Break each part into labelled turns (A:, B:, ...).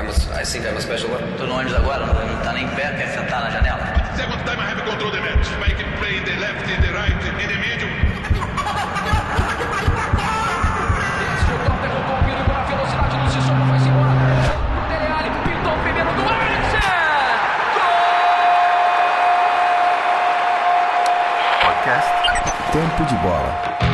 A: I'm a, I think I'm a special one.
B: Tô no ônibus agora, não, tá nem em pé, quer sentar na janela?
C: Second time I have control the match. I can play in the left, in the right, in the middle.
D: Podcast Tempo de Bola.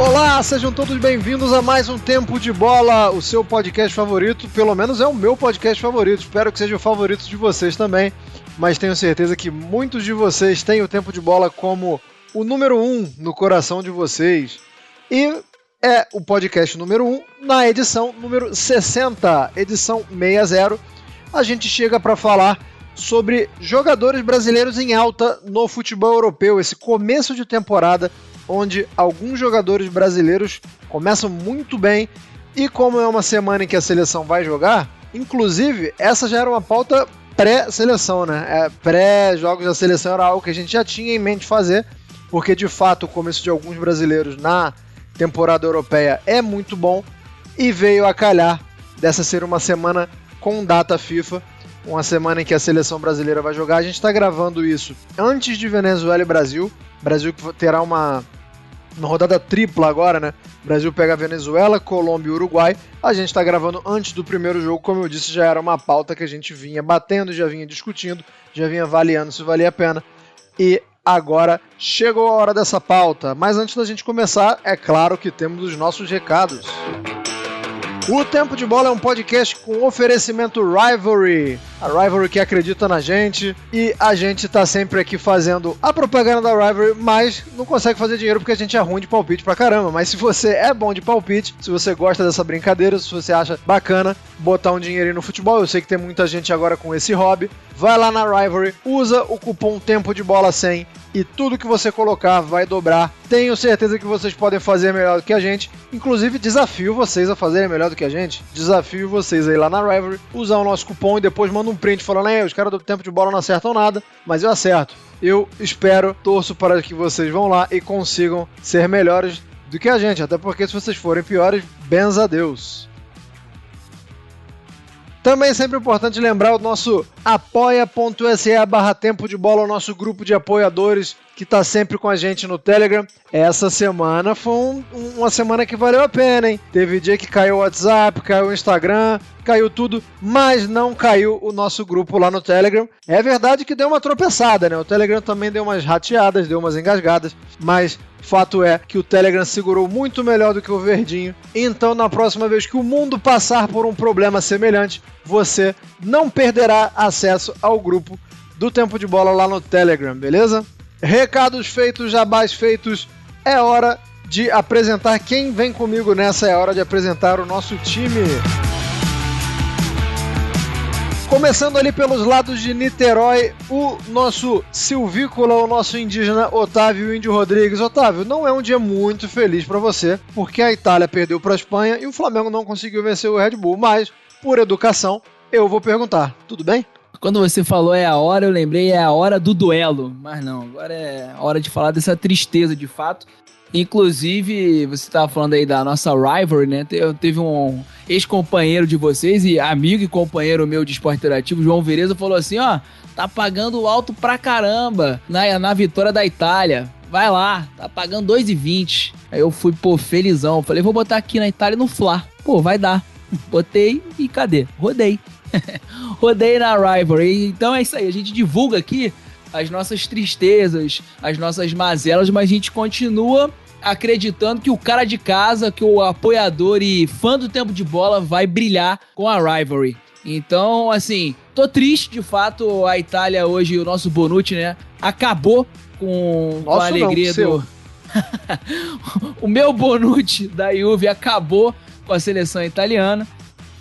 E: Olá, sejam todos bem-vindos a mais um Tempo de Bola, o seu podcast favorito, pelo menos é o meu podcast favorito, espero que seja o favorito de vocês também, mas tenho certeza que muitos de vocês têm o Tempo de Bola como o número um no coração de vocês. E é o podcast número um na edição número 60, edição 60. A gente chega para falar sobre jogadores brasileiros em alta no futebol europeu, esse começo de temporada onde alguns jogadores brasileiros começam muito bem e como é uma semana em que a seleção vai jogar, inclusive essa já era uma pauta pré-seleção, né? É, Pré-jogos da seleção era algo que a gente já tinha em mente fazer, porque de fato o começo de alguns brasileiros na temporada europeia é muito bom e veio a calhar dessa ser uma semana com data FIFA, uma semana em que a seleção brasileira vai jogar. A gente está gravando isso antes de Venezuela e Brasil. Brasil que terá uma, uma rodada tripla agora, né? Brasil pega Venezuela, Colômbia e Uruguai. A gente está gravando antes do primeiro jogo, como eu disse, já era uma pauta que a gente vinha batendo, já vinha discutindo, já vinha avaliando se valia a pena. E agora chegou a hora dessa pauta. Mas antes da gente começar, é claro que temos os nossos recados. O Tempo de Bola é um podcast com oferecimento Rivalry. A Rivalry que acredita na gente e a gente tá sempre aqui fazendo a propaganda da Rivalry, mas não consegue fazer dinheiro porque a gente é ruim de palpite pra caramba. Mas se você é bom de palpite, se você gosta dessa brincadeira, se você acha bacana botar um dinheirinho no futebol, eu sei que tem muita gente agora com esse hobby, vai lá na Rivalry, usa o cupom Tempo de Bola 100 e tudo que você colocar vai dobrar. Tenho certeza que vocês podem fazer melhor do que a gente. Inclusive, desafio vocês a fazerem melhor do que a gente. Desafio vocês aí lá na Rivalry, usar o nosso cupom e depois manda um print falando: é, os caras do tempo de bola não acertam nada, mas eu acerto. Eu espero, torço para que vocês vão lá e consigam ser melhores do que a gente. Até porque se vocês forem piores, benza a Deus. Também é sempre importante lembrar o nosso apoia.se barra tempo de bola, o nosso grupo de apoiadores que está sempre com a gente no Telegram. Essa semana foi um, uma semana que valeu a pena, hein? Teve dia que caiu o WhatsApp, caiu o Instagram, caiu tudo, mas não caiu o nosso grupo lá no Telegram. É verdade que deu uma tropeçada, né? O Telegram também deu umas rateadas, deu umas engasgadas, mas fato é que o Telegram segurou muito melhor do que o Verdinho. Então, na próxima vez que o mundo passar por um problema semelhante, você não perderá acesso ao grupo do Tempo de Bola lá no Telegram, beleza? Recados feitos, jabás feitos, é hora de apresentar quem vem comigo nessa, é hora de apresentar o nosso time. Começando ali pelos lados de Niterói, o nosso silvícola, o nosso indígena Otávio Índio Rodrigues. Otávio, não é um dia muito feliz para você, porque a Itália perdeu para a Espanha e o Flamengo não conseguiu vencer o Red Bull, mas por educação, eu vou perguntar, tudo bem?
F: Quando você falou é a hora, eu lembrei é a hora do duelo. Mas não, agora é hora de falar dessa tristeza de fato. Inclusive, você estava falando aí da nossa rivalry, né? Teve um ex-companheiro de vocês e amigo e companheiro meu de esporte interativo, João Vereza, falou assim: ó, tá pagando alto pra caramba na, na vitória da Itália. Vai lá, tá pagando 2,20. Aí eu fui, pô, felizão. Falei, vou botar aqui na Itália no Fla. Pô, vai dar. Botei e cadê? Rodei. Rodei na Rivalry. Então é isso aí, a gente divulga aqui as nossas tristezas, as nossas mazelas, mas a gente continua acreditando que o cara de casa, que o apoiador e fã do tempo de bola vai brilhar com a Rivalry. Então, assim, tô triste, de fato, a Itália hoje, o nosso Bonucci, né, acabou com, a alegria
E: não,
F: do... o meu Bonucci da Juve acabou com a seleção italiana.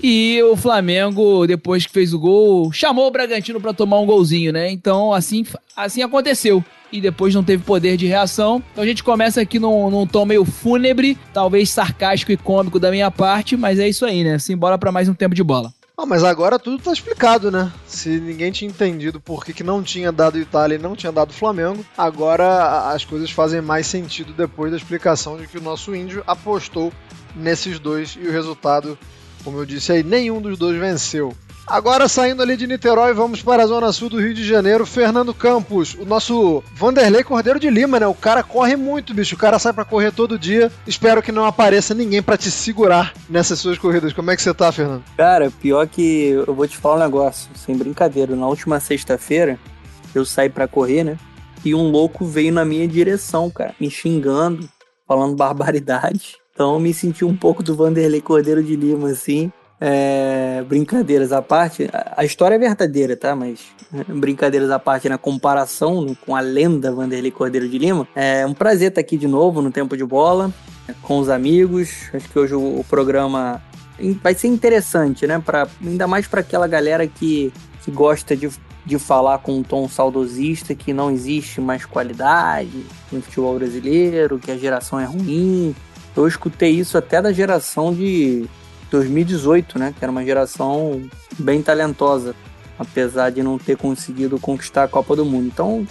F: E o Flamengo, depois que fez o gol, chamou o Bragantino para tomar um golzinho, né? Então, assim, assim aconteceu. E depois não teve poder de reação. Então a gente começa aqui num, num tom meio fúnebre, talvez sarcástico e cômico da minha parte, mas é isso aí, né? Simbora para mais um tempo de bola.
E: Ah, mas agora tudo tá explicado, né? Se ninguém tinha entendido por que, que não tinha dado Itália e não tinha dado Flamengo, agora as coisas fazem mais sentido depois da explicação de que o nosso índio apostou nesses dois e o resultado Como eu disse aí, nenhum dos dois venceu. Agora saindo ali de Niterói, vamos para a zona sul do Rio de Janeiro. Fernando Campos, o nosso Vanderlei Cordeiro de Lima, né? O cara corre muito, bicho. O cara sai para correr todo dia. Espero que não apareça ninguém para te segurar nessas suas corridas. Como é que você tá, Fernando?
A: Cara, pior que eu vou te falar um negócio, sem brincadeira. Na última sexta-feira, eu saí para correr, né? E um louco veio na minha direção, cara, me xingando, falando barbaridade. Então eu me senti um pouco do Vanderlei Cordeiro de Lima, assim. É, brincadeiras à parte, a história é verdadeira, tá? Mas né, brincadeiras à parte, na comparação com a lenda Vanderlei Cordeiro de Lima, é um prazer estar aqui de novo no Tempo de Bola, com os amigos. Acho que hoje o, o programa vai ser interessante, né? Pra, ainda mais para aquela galera que, que gosta de, de falar com um tom saudosista, que não existe mais qualidade no futebol brasileiro, que a geração é ruim. Eu escutei isso até da geração de 2018, né? Que era uma geração bem talentosa, apesar de não ter conseguido conquistar a Copa do Mundo. Então,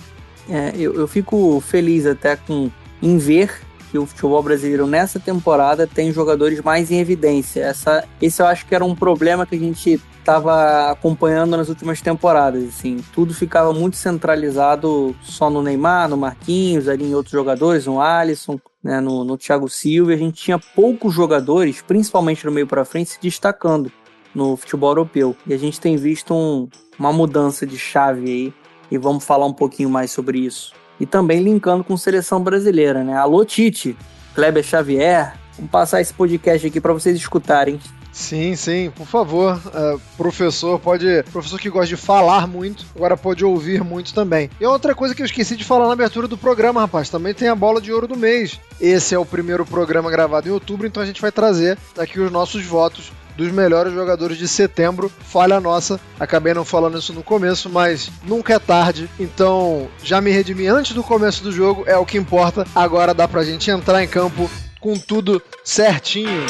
A: é, eu, eu fico feliz até com em ver que o futebol brasileiro nessa temporada tem jogadores mais em evidência. Essa, esse eu acho que era um problema que a gente estava acompanhando nas últimas temporadas. Assim, tudo ficava muito centralizado só no Neymar, no Marquinhos, ali em outros jogadores, no Alisson, né, no, no Thiago Silva. A gente tinha poucos jogadores, principalmente no meio para frente, se destacando no futebol europeu. E a gente tem visto um, uma mudança de chave aí. E vamos falar um pouquinho mais sobre isso. E também linkando com seleção brasileira, né? Alô, Tite, Kleber Xavier. Vamos passar esse podcast aqui para vocês escutarem.
E: Sim, sim, por favor. Uh, professor pode. Professor que gosta de falar muito, agora pode ouvir muito também. E outra coisa que eu esqueci de falar na abertura do programa, rapaz, também tem a bola de ouro do mês. Esse é o primeiro programa gravado em outubro, então a gente vai trazer aqui os nossos votos dos melhores jogadores de setembro. Falha nossa, acabei não falando isso no começo, mas nunca é tarde. Então já me redimi antes do começo do jogo, é o que importa. Agora dá pra gente entrar em campo com tudo certinho.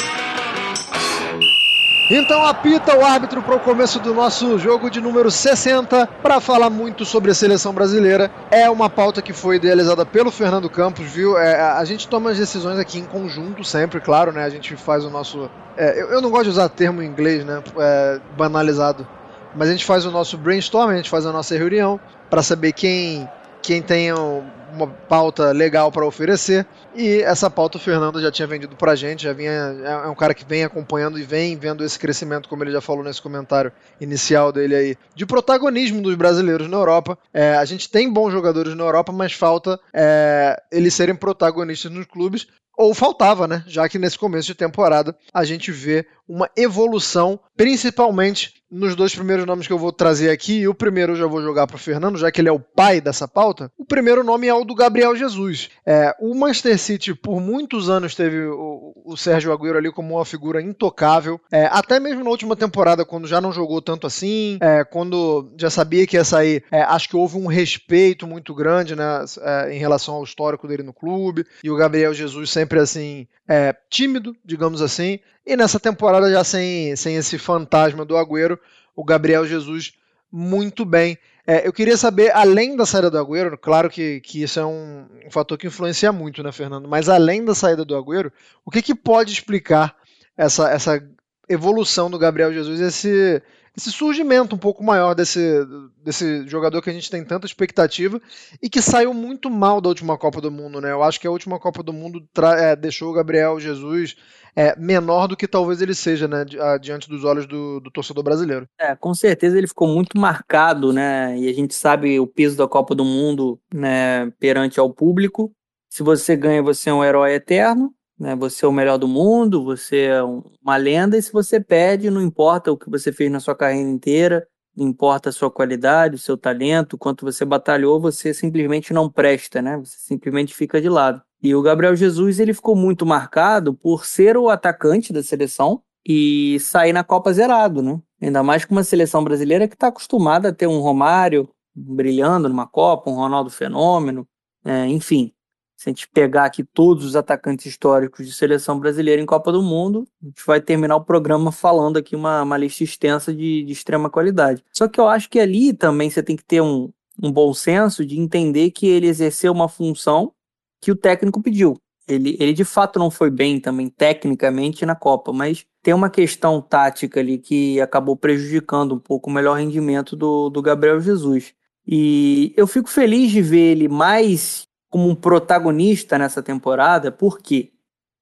E: Então apita o árbitro para o começo do nosso jogo de número 60 para falar muito sobre a seleção brasileira. É uma pauta que foi idealizada pelo Fernando Campos, viu? É, a gente toma as decisões aqui em conjunto sempre, claro, né? A gente faz o nosso. É, eu, eu, não gosto de usar termo em inglês, né? É, banalizado. Mas a gente faz o nosso brainstorm, a gente faz a nossa reunião para saber quem quem tem uma pauta legal para oferecer. E essa pauta o Fernando já tinha vendido pra gente, já vinha, é, é um cara que vem acompanhando e vem vendo esse crescimento, como ele já falou nesse comentário inicial dele aí, de protagonismo dos brasileiros na Europa. É, a gente tem bons jogadores na Europa, mas falta é, eles serem protagonistas nos clubes ou faltava, né? Já que nesse começo de temporada a gente vê uma evolução, principalmente nos dois primeiros nomes que eu vou trazer aqui. E o primeiro eu já vou jogar para o Fernando, já que ele é o pai dessa pauta. O primeiro nome é o do Gabriel Jesus. É, o Manchester City, por muitos anos, teve o, o Sérgio Agüero ali como uma figura intocável. É, até mesmo na última temporada, quando já não jogou tanto assim, é, quando já sabia que ia sair, é, acho que houve um respeito muito grande né, é, em relação ao histórico dele no clube. E o Gabriel Jesus sempre assim, é, tímido, digamos assim. E nessa temporada, já sem, sem esse fantasma do Agüero, o Gabriel Jesus muito bem. É, eu queria saber, além da saída do Agüero, claro que, que isso é um, um, fator que influencia muito, né, Fernando? Mas além da saída do Agüero, o que, que pode explicar essa, essa evolução do Gabriel Jesus, esse, esse surgimento um pouco maior desse, desse jogador que a gente tem tanta expectativa e que saiu muito mal da última Copa do Mundo, né? Eu acho que a última Copa do Mundo é, deixou o Gabriel Jesus é, menor do que talvez ele seja, né? Diante dos olhos do, do, torcedor brasileiro.
A: É, com certeza ele ficou muito marcado, né? E a gente sabe o peso da Copa do Mundo, né? Perante ao público. Se você ganha, você é um herói eterno né? Você é o melhor do mundo, você é uma lenda, e se você perde, não importa o que você fez na sua carreira inteira, não importa a sua qualidade, o seu talento, quanto você batalhou, você simplesmente não presta, né? Você simplesmente fica de lado. E o Gabriel Jesus, ele ficou muito marcado por ser o atacante da seleção e sair na Copa zerado, né? Ainda mais com uma seleção brasileira que está acostumada a ter um Romário brilhando numa Copa, um Ronaldo Fenômeno, é, enfim. Se a gente pegar aqui todos os atacantes históricos de seleção brasileira em Copa do Mundo, a gente vai terminar o programa falando aqui uma, uma lista extensa de, de extrema qualidade. Só que eu acho que ali também você tem que ter um, um bom senso de entender que ele exerceu uma função que o técnico pediu. Ele, ele de fato não foi bem também tecnicamente na Copa, mas tem uma questão tática ali que acabou prejudicando um pouco o melhor rendimento do, do Gabriel Jesus. E eu fico feliz de ver ele mais como um protagonista nessa temporada, por quê?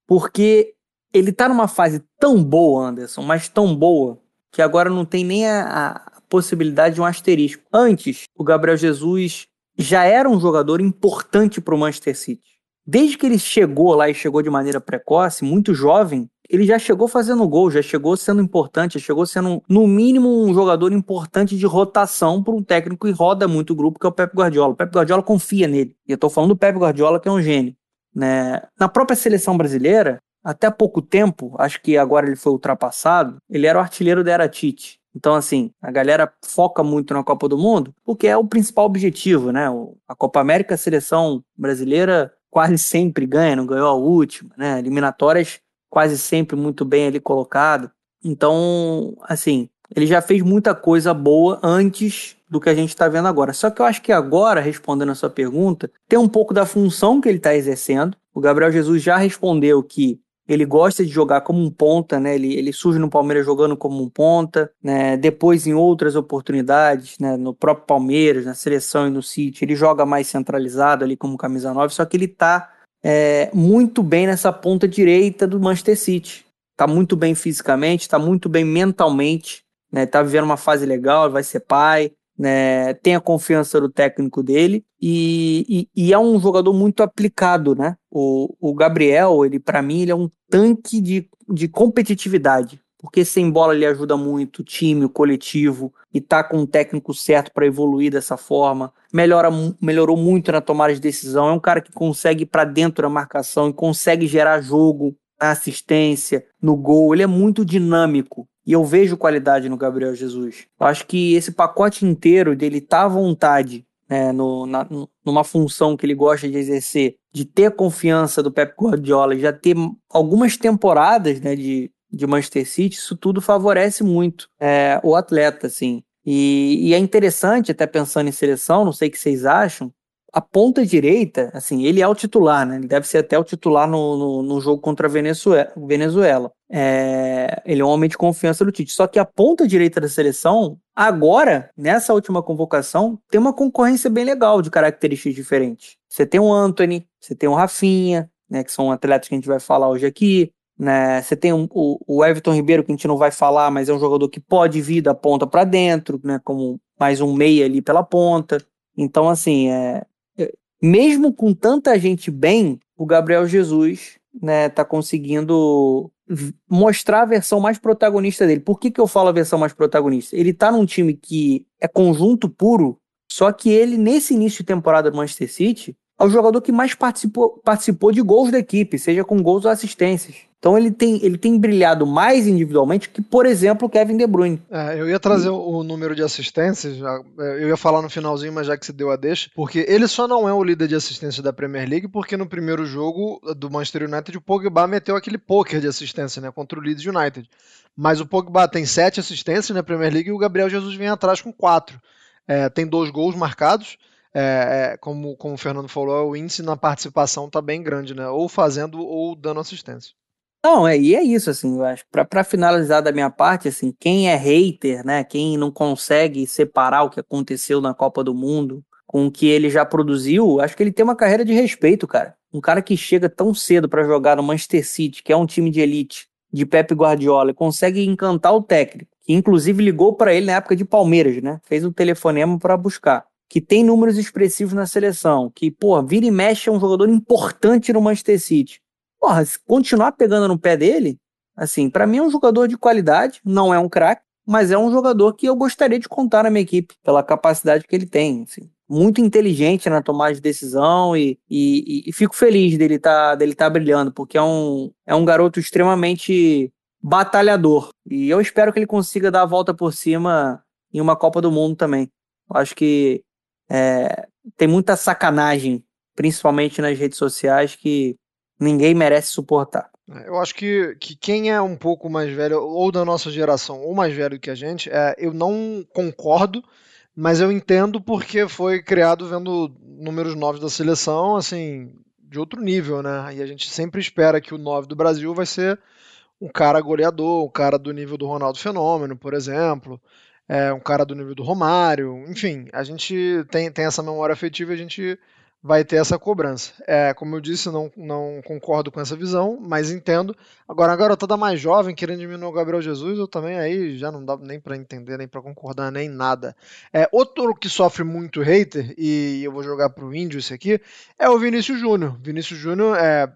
A: Porque ele tá numa fase tão boa, Anderson, mas tão boa, que agora não tem nem a, a possibilidade de um asterisco. Antes, o Gabriel Jesus já era um jogador importante para o Manchester City. Desde que ele chegou lá e chegou de maneira precoce, muito jovem, ele já chegou fazendo gol, já chegou sendo importante, já chegou sendo, no mínimo, um jogador importante de rotação para um técnico que roda muito o grupo, que é o Pep Guardiola. O Pep Guardiola confia nele. E eu estou falando do Pep Guardiola, que é um gênio. Né? Na própria seleção brasileira, até pouco tempo, acho que agora ele foi ultrapassado, ele era o artilheiro da Era Tite. Então, assim, a galera foca muito na Copa do Mundo, porque é o principal objetivo, né? A Copa América, a seleção brasileira quase sempre ganha, não ganhou a última, né? Eliminatórias quase sempre muito bem ali colocado. Então, assim, ele já fez muita coisa boa antes do que a gente está vendo agora. Só que eu acho que agora, respondendo a sua pergunta, tem um pouco da função que ele está exercendo. O Gabriel Jesus já respondeu que ele gosta de jogar como um ponta, né? Ele, ele surge no Palmeiras jogando como um ponta, né? Depois em outras oportunidades, né? No próprio Palmeiras, na seleção e no City, ele joga mais centralizado ali como camisa 9, só que ele tá é, muito bem nessa ponta direita do Manchester City. Tá muito bem fisicamente, tá muito bem mentalmente, né? Tá vivendo uma fase legal, vai ser pai, né, tem a confiança do técnico dele e, e, e, é um jogador muito aplicado, né? O, o Gabriel, ele para mim, ele é um tanque de, de competitividade, porque sem bola ele ajuda muito o time, o coletivo, e tá com o técnico certo para evoluir dessa forma. Melhora, melhorou muito na tomada de decisão, é um cara que consegue ir para dentro da marcação e consegue gerar jogo, assistência, no gol, ele é muito dinâmico. E eu vejo qualidade no Gabriel Jesus. Eu acho que esse pacote inteiro dele tá à vontade, né, no, na, numa função que ele gosta de exercer, de ter a confiança do Pep Guardiola, já ter algumas temporadas né, de, de Manchester City, isso tudo favorece muito é, o atleta, assim. E, e, é interessante, até pensando em seleção, não sei o que vocês acham, a ponta direita, assim, ele é o titular, né? Ele deve ser até o titular no, no, no jogo contra a Venezuela. Venezuela. É, ele é um homem de confiança do Tite. Só que a ponta direita da seleção, agora, nessa última convocação, tem uma concorrência bem legal de características diferentes. Você tem o Anthony, você tem o Rafinha, né? Que são atletas que a gente vai falar hoje aqui. Né? Você tem um, o, o Everton Ribeiro, que a gente não vai falar, mas é um jogador que pode vir da ponta para dentro, né? Como mais um meia ali pela ponta. Então, assim, é, mesmo com tanta gente bem, o Gabriel Jesus né, tá conseguindo mostrar a versão mais protagonista dele. Por que, que eu falo a versão mais protagonista? Ele tá num time que é conjunto puro, só que ele, nesse início de temporada do Manchester City, é o jogador que mais participou, participou de gols da equipe, seja com gols ou assistências. Então ele tem, ele tem brilhado mais individualmente que, por exemplo, o Kevin De Bruyne.
E: É, eu ia trazer e... o número de assistências, é, eu ia falar no finalzinho, mas já que você deu a deixa, porque ele só não é o líder de assistência da Premier League, porque no primeiro jogo do Manchester United o Pogba meteu aquele poker de assistência, né, contra o Leeds United. Mas o Pogba tem sete assistências na Premier League e o Gabriel Jesus vem atrás com quatro. É, tem dois gols marcados. É, é, como, como o Fernando falou, o índice na participação está bem grande, né? Ou fazendo ou dando assistência.
A: Não, é, e é isso, assim, eu acho. Pra finalizar da minha parte, assim, quem é hater, né? Quem não consegue separar o que aconteceu na Copa do Mundo com o que ele já produziu, acho que ele tem uma carreira de respeito, cara. Um cara que chega tão cedo para jogar no Manchester City, que é um time de elite, de Pep Guardiola, consegue encantar o técnico, que inclusive ligou para ele na época de Palmeiras, né? Fez um telefonema para buscar. Que tem números expressivos na seleção, que, pô, vira e mexe é um jogador importante no Manchester City porra, se continuar pegando no pé dele, assim, para mim é um jogador de qualidade, não é um craque, mas é um jogador que eu gostaria de contar na minha equipe, pela capacidade que ele tem, assim. Muito inteligente na tomada de decisão e, e, e fico feliz dele tá, dele tá brilhando, porque é um, é um garoto extremamente batalhador. E eu espero que ele consiga dar a volta por cima em uma Copa do Mundo também. Acho que é, tem muita sacanagem, principalmente nas redes sociais, que ninguém merece suportar.
E: É, eu acho que, que quem é um pouco mais velho, ou da nossa geração, ou mais velho que a gente, é, eu não concordo, mas eu entendo porque foi criado vendo números novos da seleção, assim, de outro nível, né? E a gente sempre espera que o 9 do Brasil vai ser um cara goleador, um cara do nível do Ronaldo Fenômeno, por exemplo, é, um cara do nível do Romário, enfim, a gente tem, tem essa memória afetiva e a gente vai ter essa cobrança. É, como eu disse, não, não concordo com essa visão, mas entendo. Agora, a garotada mais jovem querendo diminuir o Gabriel Jesus, eu também aí já não dá nem para entender, nem para concordar, nem nada. É, outro que sofre muito hater, e eu vou jogar pro Índio esse aqui, é o Vinícius Júnior. Vinícius Júnior é,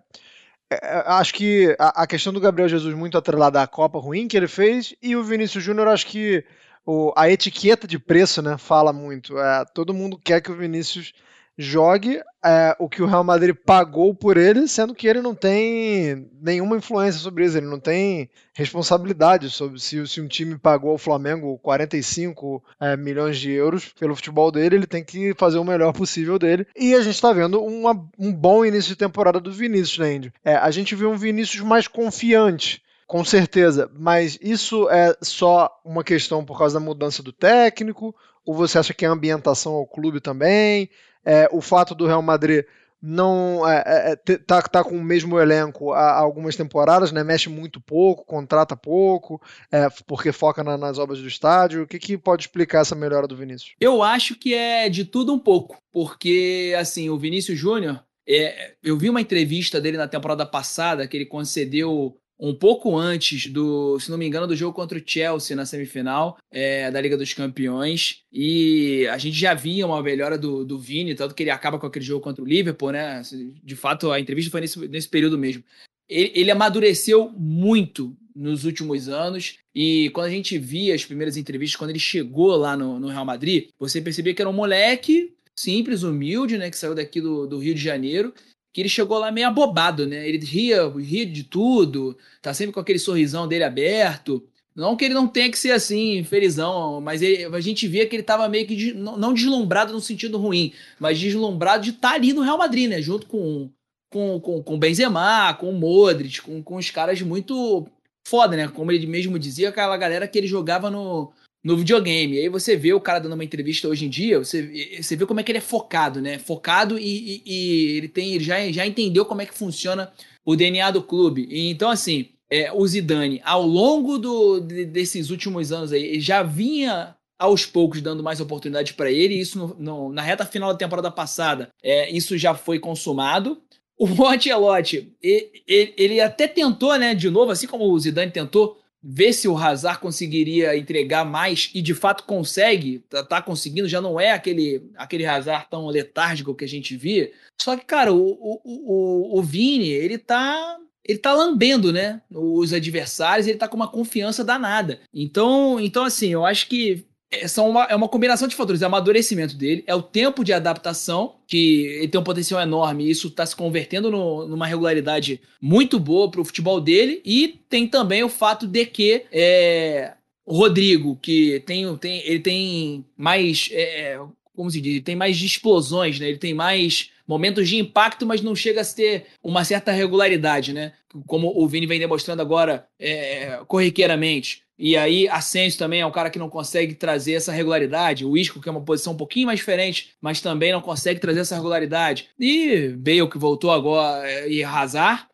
E: é acho que a, questão do Gabriel Jesus muito atrelada à Copa ruim que ele fez, e o Vinícius Júnior acho que o, a etiqueta de preço né, fala muito. É, todo mundo quer que o Vinícius jogue é, o que o Real Madrid pagou por ele, sendo que ele não tem nenhuma influência sobre isso, ele não tem responsabilidade sobre se, se um time pagou ao Flamengo 45 é, milhões de euros pelo futebol dele, ele tem que fazer o melhor possível dele. E a gente está vendo uma, um bom início de temporada do Vinícius, né, Indy? É, a gente viu um Vinícius mais confiante. Com certeza, mas isso é só uma questão por causa da mudança do técnico? Ou você acha que é a ambientação ao clube também? é, o fato do Real Madrid não é, é, é tá, tá com o mesmo elenco há, algumas temporadas, né? Mexe muito pouco, contrata pouco, é, porque foca na, nas obras do estádio. O que, que pode explicar essa melhora do Vinícius?
F: Eu acho que é de tudo um pouco, porque assim o Vinícius Júnior, é, eu vi uma entrevista dele na temporada passada que ele concedeu um pouco antes do, se não me engano, do jogo contra o Chelsea na semifinal é, da Liga dos Campeões. E a gente já via uma melhora do, do Vini, tanto que ele acaba com aquele jogo contra o Liverpool, né? De fato, a entrevista foi nesse, nesse período mesmo. Ele, ele amadureceu muito nos últimos anos. E quando a gente via as primeiras entrevistas, quando ele chegou lá no, no Real Madrid, você percebia que era um moleque simples, humilde, né? Que saiu daqui do, do Rio de Janeiro que ele chegou lá meio abobado, né? Ele ria, ria de tudo, tá sempre com aquele sorrisão dele aberto. Não que ele não tenha que ser assim, felizão, mas ele, a gente via que ele tava meio que de, não, deslumbrado no sentido ruim, mas deslumbrado de estar tá ali no Real Madrid, né? Junto com com, com, com Benzema, com Modric, com, com os caras muito foda, né? Como ele mesmo dizia, aquela galera que ele jogava no, no videogame. E aí você vê o cara dando uma entrevista hoje em dia, você, você vê como é que ele é focado, né? Focado e, e, e ele tem, ele já, já entendeu como é que funciona o DNA do clube. E, então, assim, é, o Zidane, ao longo do, de, desses últimos anos aí, já vinha aos poucos dando mais oportunidades para ele. Isso no, no, na reta final da temporada passada, é, isso já foi consumado. O Ancelotti, ele, ele até tentou, né, de novo, assim como o Zidane tentou, ver se o Hazard conseguiria entregar mais e de fato consegue, tá, tá, conseguindo, já não é aquele, aquele Hazard tão letárgico que a gente via. Só que, cara, o, o, o, o Vini, ele tá ele tá lambendo, né, os adversários, ele tá com uma confiança danada. Então, então assim, eu acho que é, são uma, é uma combinação de fatores. É o amadurecimento dele, é o tempo de adaptação, que ele tem um potencial enorme e isso está se convertendo no, numa regularidade muito boa para o futebol dele. E tem também o fato de que é, o Rodrigo, que tem, tem, ele tem mais. É, como se diz? Ele tem mais explosões, né? Ele tem mais momentos de impacto, mas não chega a ter uma certa regularidade, né? Como o Vini vem demonstrando agora é, corriqueiramente. E aí, Ascenso também é um cara que não consegue trazer essa regularidade. O Isco, que é uma posição um pouquinho mais diferente, mas também não consegue trazer essa regularidade. E Bale, que voltou agora, é, e Hazard,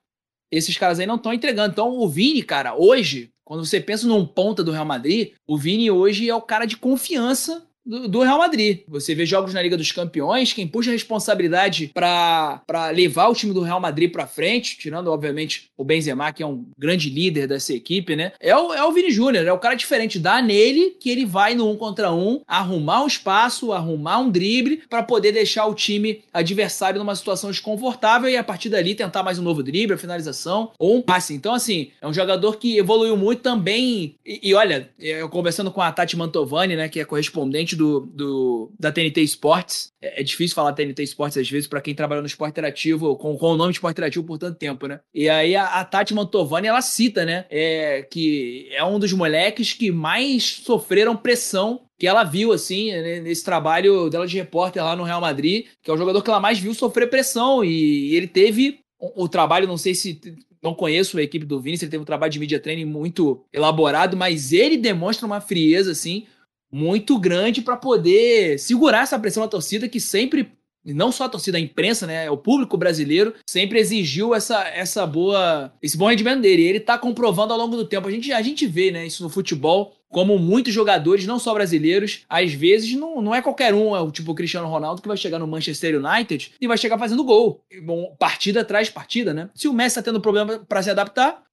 F: esses caras aí não estão entregando. Então, o Vini, cara, hoje, quando você pensa num ponta do Real Madrid, o Vini hoje é o cara de confiança do, Real Madrid. Você vê jogos na Liga dos Campeões, quem puxa a responsabilidade para levar o time do Real Madrid para frente, tirando, obviamente, o Benzema, que é um grande líder dessa equipe, né? É o, é o Vini Júnior, é o cara diferente. Dá nele que ele vai no um contra um, arrumar um espaço, arrumar um drible para poder deixar o time adversário numa situação desconfortável e a partir dali tentar mais um novo drible, a finalização ou um passe. Então, assim, é um jogador que evoluiu muito também. E, e olha, eu conversando com a Tati Mantovani, né, que é correspondente do, do da TNT Sports. É, é difícil falar TNT Sports às vezes para quem trabalha no esporte interativo, com, com o nome de esporte interativo por tanto tempo, né? E aí a, a Tati Mantovani, ela cita, né, é, que é um dos moleques que mais sofreram pressão que ela viu, assim, né, nesse trabalho dela de repórter lá no Real Madrid, que é o jogador que ela mais viu sofrer pressão. E, e ele teve o, o, trabalho, não sei se. Não conheço a equipe do Vini, ele teve um trabalho de media training muito elaborado, mas ele demonstra uma frieza, assim, muito grande para poder segurar essa pressão da torcida que sempre não só a torcida, a imprensa, né, o público brasileiro sempre exigiu essa, essa boa, esse bom rendimento dele. E ele tá comprovando ao longo do tempo. A gente, a gente vê, né, isso no futebol como muitos jogadores, não só brasileiros, às vezes não, não é qualquer um, é o tipo o Cristiano Ronaldo que vai chegar no Manchester United e vai chegar fazendo gol. Bom, partida atrás partida, né? Se o Messi tá tendo problema para se adaptar,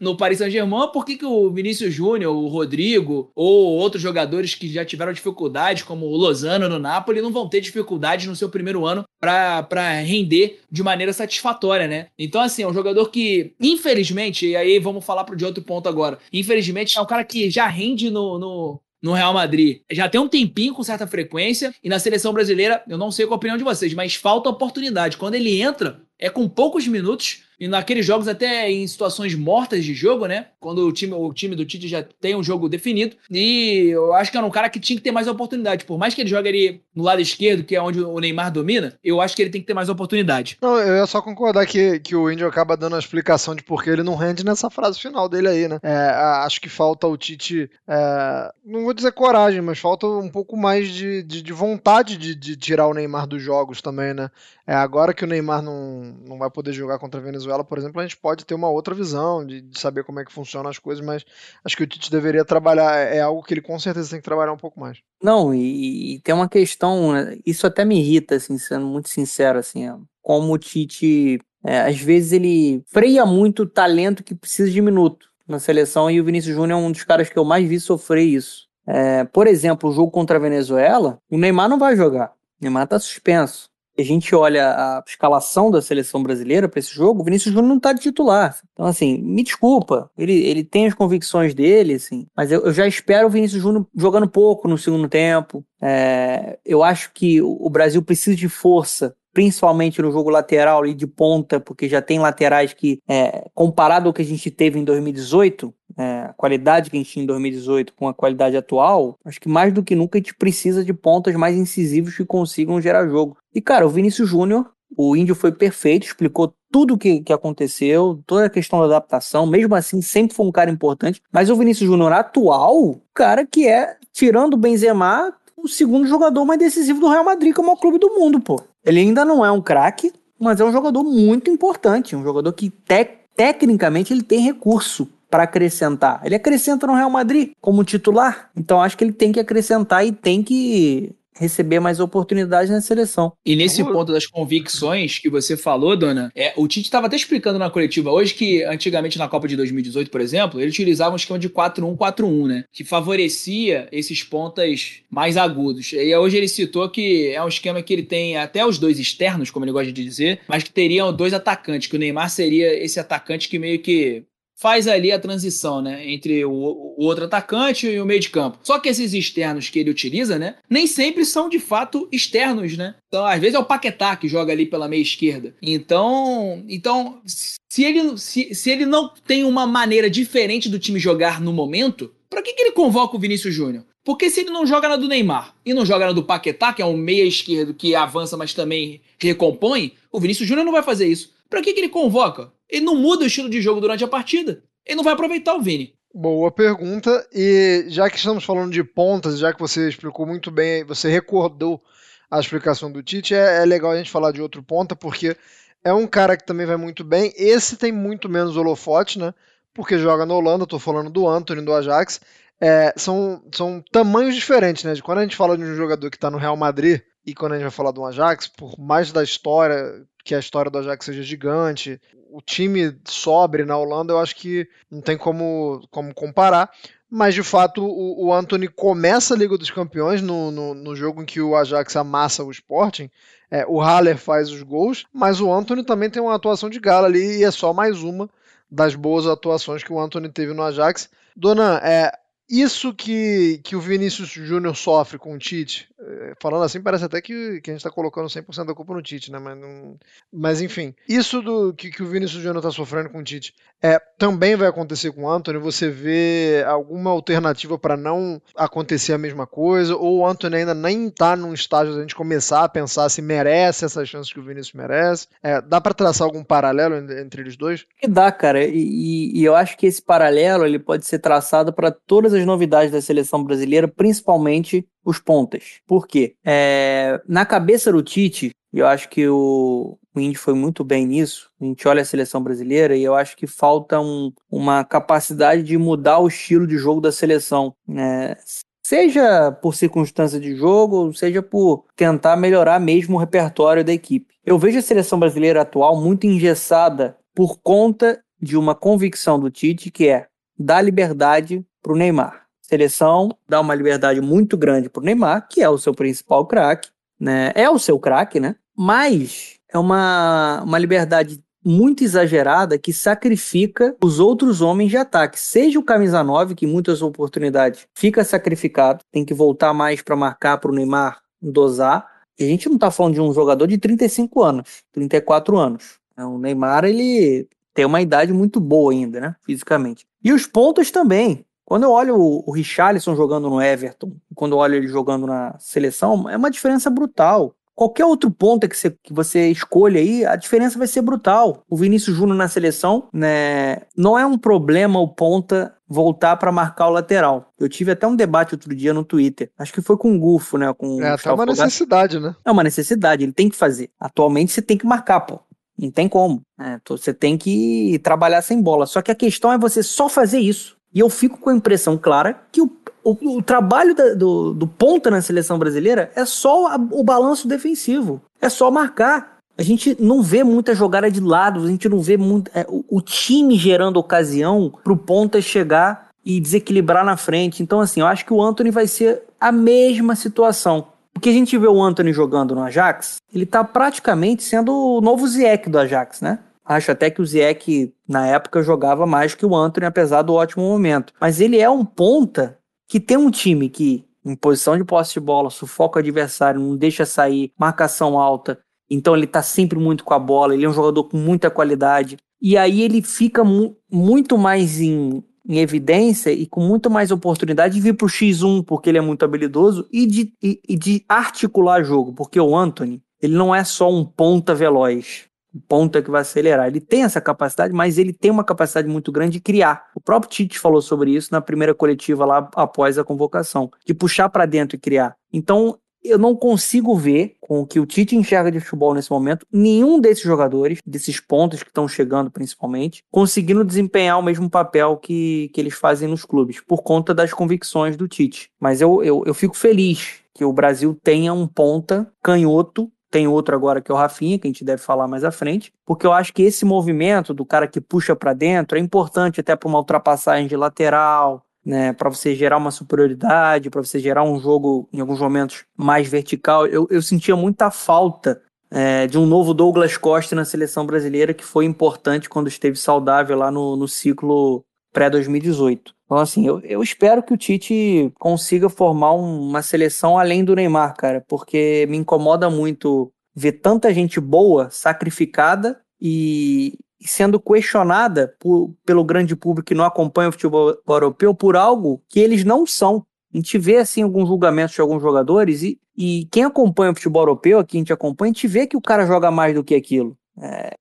F: no Paris Saint-Germain, por que, que o Vinícius Júnior, o Rodrigo ou outros jogadores que já tiveram dificuldades, como o Lozano no Napoli, não vão ter dificuldades no seu primeiro ano para render de maneira satisfatória, né? Então, assim, é um jogador que, infelizmente, e aí vamos falar de outro ponto agora, infelizmente é um cara que já rende no, no no Real Madrid já tem um tempinho com certa frequência e na seleção brasileira, eu não sei qual a opinião de vocês, mas falta oportunidade. Quando ele entra, é com poucos minutos e naqueles jogos até em situações mortas de jogo, né? Quando o time, o time do Tite já tem um jogo definido. E eu acho que era um cara que tinha que ter mais oportunidade. Por mais que ele jogue ali no lado esquerdo, que é onde o Neymar domina, eu acho que ele tem que ter mais oportunidade.
E: Não, eu ia só concordar que, que o Índio acaba dando a explicação de por que ele não rende nessa frase final dele aí, né? É, acho que falta o Tite, é, não vou dizer coragem, mas falta um pouco mais de, de, de vontade de, de, tirar o Neymar dos jogos também, né? É, agora que o Neymar não, não vai poder jogar contra a Venezuela por exemplo, a gente pode ter uma outra visão de, de, saber como é que funcionam as coisas, mas acho que o Tite deveria trabalhar, é, é algo que ele com certeza tem que trabalhar um pouco mais.
A: Não, e, e tem uma questão, né, isso até me irrita, assim, sendo muito sincero, assim, como o Tite, é, às vezes ele freia muito o talento que precisa de minuto na seleção, e o Vinícius Júnior é um dos caras que eu mais vi sofrer isso. É, por exemplo, o jogo contra a Venezuela, o Neymar não vai jogar. O Neymar tá suspenso a gente olha a escalação da seleção brasileira para esse jogo, o Vinícius Júnior não está de titular. Então, assim, me desculpa, ele, ele tem as convicções dele, assim, mas eu, eu já espero o Vinícius Júnior jogando pouco no segundo tempo. É, eu acho que o Brasil precisa de força principalmente no jogo lateral e de ponta, porque já tem laterais que, é, comparado ao que a gente teve em 2018, é, a qualidade que a gente tinha em 2018 com a qualidade atual, acho que mais do que nunca a gente precisa de pontas mais incisivos que consigam gerar jogo. E, cara, o Vinícius Júnior, o Índio foi perfeito, explicou tudo o que, que aconteceu, toda a questão da adaptação, mesmo assim, sempre foi um cara importante. Mas o Vinícius Júnior atual, cara que é, tirando o Benzema, o segundo jogador mais decisivo do Real Madrid, como é o clube do mundo, pô. Ele ainda não é um craque, mas é um jogador muito importante, um jogador que te tecnicamente ele tem recurso para acrescentar. Ele acrescenta no Real Madrid como titular, então acho que ele tem que acrescentar e tem que receber mais oportunidades na seleção.
F: E nesse ponto das convicções que você falou, dona, é, o Tite estava até explicando na coletiva hoje que antigamente na Copa de 2018, por exemplo, ele utilizava um esquema de 4-1-4-1, né? Que favorecia esses pontas mais agudos. E hoje ele citou que é um esquema que ele tem até os dois externos, como ele gosta de dizer, mas que teriam dois atacantes, que o Neymar seria esse atacante que meio que faz ali a transição, né, entre o, o, outro atacante e o meio de campo. Só que esses externos que ele utiliza, né, nem sempre são de fato externos, né? Então, às vezes é o Paquetá que joga ali pela meia esquerda. Então, então se ele se, se ele não tem uma maneira diferente do time jogar no momento, para que, que ele convoca o Vinícius Júnior? Porque se ele não joga na do Neymar e não joga na do Paquetá, que é um meia esquerdo que avança, mas também recompõe, o Vinícius Júnior não vai fazer isso. Para que, que ele convoca? Ele não muda o estilo de jogo durante a partida. Ele não vai aproveitar o Vini.
E: Boa pergunta. E já que estamos falando de pontas, já que você explicou muito bem, você recordou a explicação do Tite, é, é legal a gente falar de outro ponta, porque é um cara que também vai muito bem. Esse tem muito menos holofote, né? Porque joga na Holanda, estou falando do Anthony, do Ajax. É, são, são tamanhos diferentes, né? De quando a gente fala de um jogador que está no Real Madrid e quando a gente vai falar do Ajax, por mais da história, que a história do Ajax seja gigante, o time sobre na Holanda, eu acho que não tem como, como comparar. Mas de fato, o, o Anthony começa a Liga dos Campeões no, no, no jogo em que o Ajax amassa o Sporting. É, o Haller faz os gols, mas o Anthony também tem uma atuação de gala ali e é só mais uma das boas atuações que o Anthony teve no Ajax. Dona, é, isso que, que o Vinícius Júnior sofre com o Tite, eh, falando assim, parece até que, que a gente está colocando 100% da culpa no Tite, né? Mas, não... Mas enfim, isso do que, que o Vinícius Júnior está sofrendo com o Tite é, também vai acontecer com o Anthony. Você vê alguma alternativa para não acontecer a mesma coisa? Ou o Anthony ainda nem está num estágio de a gente começar a pensar se merece essas chances que o Vinícius merece? É, dá para traçar algum paralelo entre eles dois?
A: E dá, cara. E, e eu acho que esse paralelo ele pode ser traçado para todas as novidades da seleção brasileira, principalmente os pontas. Por quê? É, na cabeça do Tite, eu acho que o, o Indy foi muito bem nisso. A gente olha a seleção brasileira e eu acho que falta um, uma capacidade de mudar o estilo de jogo da seleção. Né? Seja por circunstância de jogo, seja por tentar melhorar mesmo o repertório da equipe. Eu vejo a seleção brasileira atual muito engessada por conta de uma convicção do Tite que é dar liberdade para o Neymar. Seleção dá uma liberdade muito grande para o Neymar, que é o seu principal craque, né? É o seu craque, né? Mas é uma, uma liberdade muito exagerada que sacrifica os outros homens de ataque. Seja o camisa 9, que em muitas oportunidades fica sacrificado, tem que voltar mais para marcar para o Neymar dosar. E a gente não está falando de um jogador de 35 anos, 34 anos. É, o Neymar, ele tem uma idade muito boa ainda, né? Fisicamente. E os pontos também. Quando eu olho o, o Richarlison jogando no Everton, quando eu olho ele jogando na seleção, é uma diferença brutal. Qualquer outro ponta que você, que você escolha aí, a diferença vai ser brutal. O Vinícius Júnior na seleção, né, não é um problema o ponta voltar para marcar o lateral. Eu tive até um debate outro dia no Twitter. Acho que foi com o Gufo, né? Com
E: é até uma necessidade, né?
A: É uma necessidade, ele tem que fazer. Atualmente você tem que marcar, pô. Não tem como. É, você tem que trabalhar sem bola. Só que a questão é você só fazer isso. E eu fico com a impressão clara que o, o, o trabalho da, do, do ponta na seleção brasileira é só a, o balanço defensivo. É só marcar. A gente não vê muita jogada de lado, a gente não vê muito, é, o, o, time gerando ocasião para o ponta chegar e desequilibrar na frente. Então, assim, eu acho que o Anthony vai ser a mesma situação. O que a gente vê o Anthony jogando no Ajax, ele tá praticamente sendo o novo Ziyech do Ajax, né? Acho até que o Ziyech, na época, jogava mais que o Anthony, apesar do ótimo momento. Mas ele é um ponta que tem um time que, em posição de posse de bola, sufoca o adversário, não deixa sair, marcação alta. Então ele tá sempre muito com a bola, ele é um jogador com muita qualidade. E aí ele fica mu muito mais em, em evidência e com muito mais oportunidade de vir para o X1, porque ele é muito habilidoso, e de, e, e de articular jogo, porque o Anthony, ele não é só um ponta veloz, ponta que vai acelerar. Ele tem essa capacidade, mas ele tem uma capacidade muito grande de criar. O próprio Tite falou sobre isso na primeira coletiva lá após a convocação, de puxar para dentro e criar. Então, eu não consigo ver, com o que o Tite enxerga de futebol nesse momento, nenhum desses jogadores, desses pontos que estão chegando principalmente, conseguindo desempenhar o mesmo papel que, que eles fazem nos clubes, por conta das convicções do Tite. Mas eu, eu, eu fico feliz que o Brasil tenha um ponta canhoto tem outro agora que é o Rafinha, que a gente deve falar mais à frente, porque eu acho que esse movimento do cara que puxa para dentro é importante até para uma ultrapassagem de lateral, né, para você gerar uma superioridade, para você gerar um jogo em alguns momentos mais vertical. Eu, eu sentia muita falta é, de um novo Douglas Costa na seleção brasileira, que foi importante quando esteve saudável lá no, no ciclo pré-2018. Então, assim, eu, eu espero que o Tite consiga formar um, uma seleção além do Neymar, cara, porque me incomoda muito ver tanta gente boa sacrificada e, e sendo questionada por, pelo grande público que não acompanha o futebol europeu por algo que eles não são. A gente vê assim alguns julgamentos de alguns jogadores e, e quem acompanha o futebol europeu, aqui a gente acompanha, a gente vê que o cara joga mais do que aquilo. É,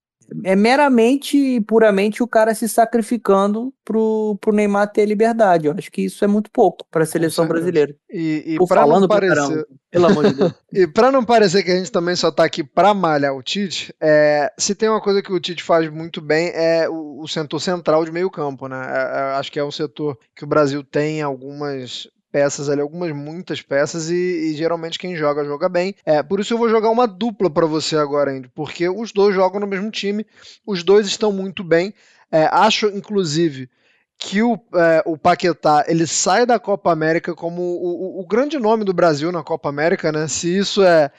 A: é meramente e puramente o cara se sacrificando pro, pro Neymar ter liberdade. Eu acho que isso é muito pouco para a seleção brasileira.
E: E, e para não parecer, caramba, pelo amor de Deus. e para não parecer que a gente também só tá aqui para malhar o Tite, é, se tem uma coisa que o Tite faz muito bem é o, o setor central de meio campo, né? É, é, acho que é um setor que o Brasil tem algumas peças ali, algumas muitas peças, e, e, geralmente quem joga, joga bem. É, por isso eu vou jogar uma dupla para você agora, Andy, porque os dois jogam no mesmo time, os dois estão muito bem. É, acho, inclusive, que o, é, o Paquetá ele sai da Copa América como o, o, o grande nome do Brasil na Copa América, né? Se isso é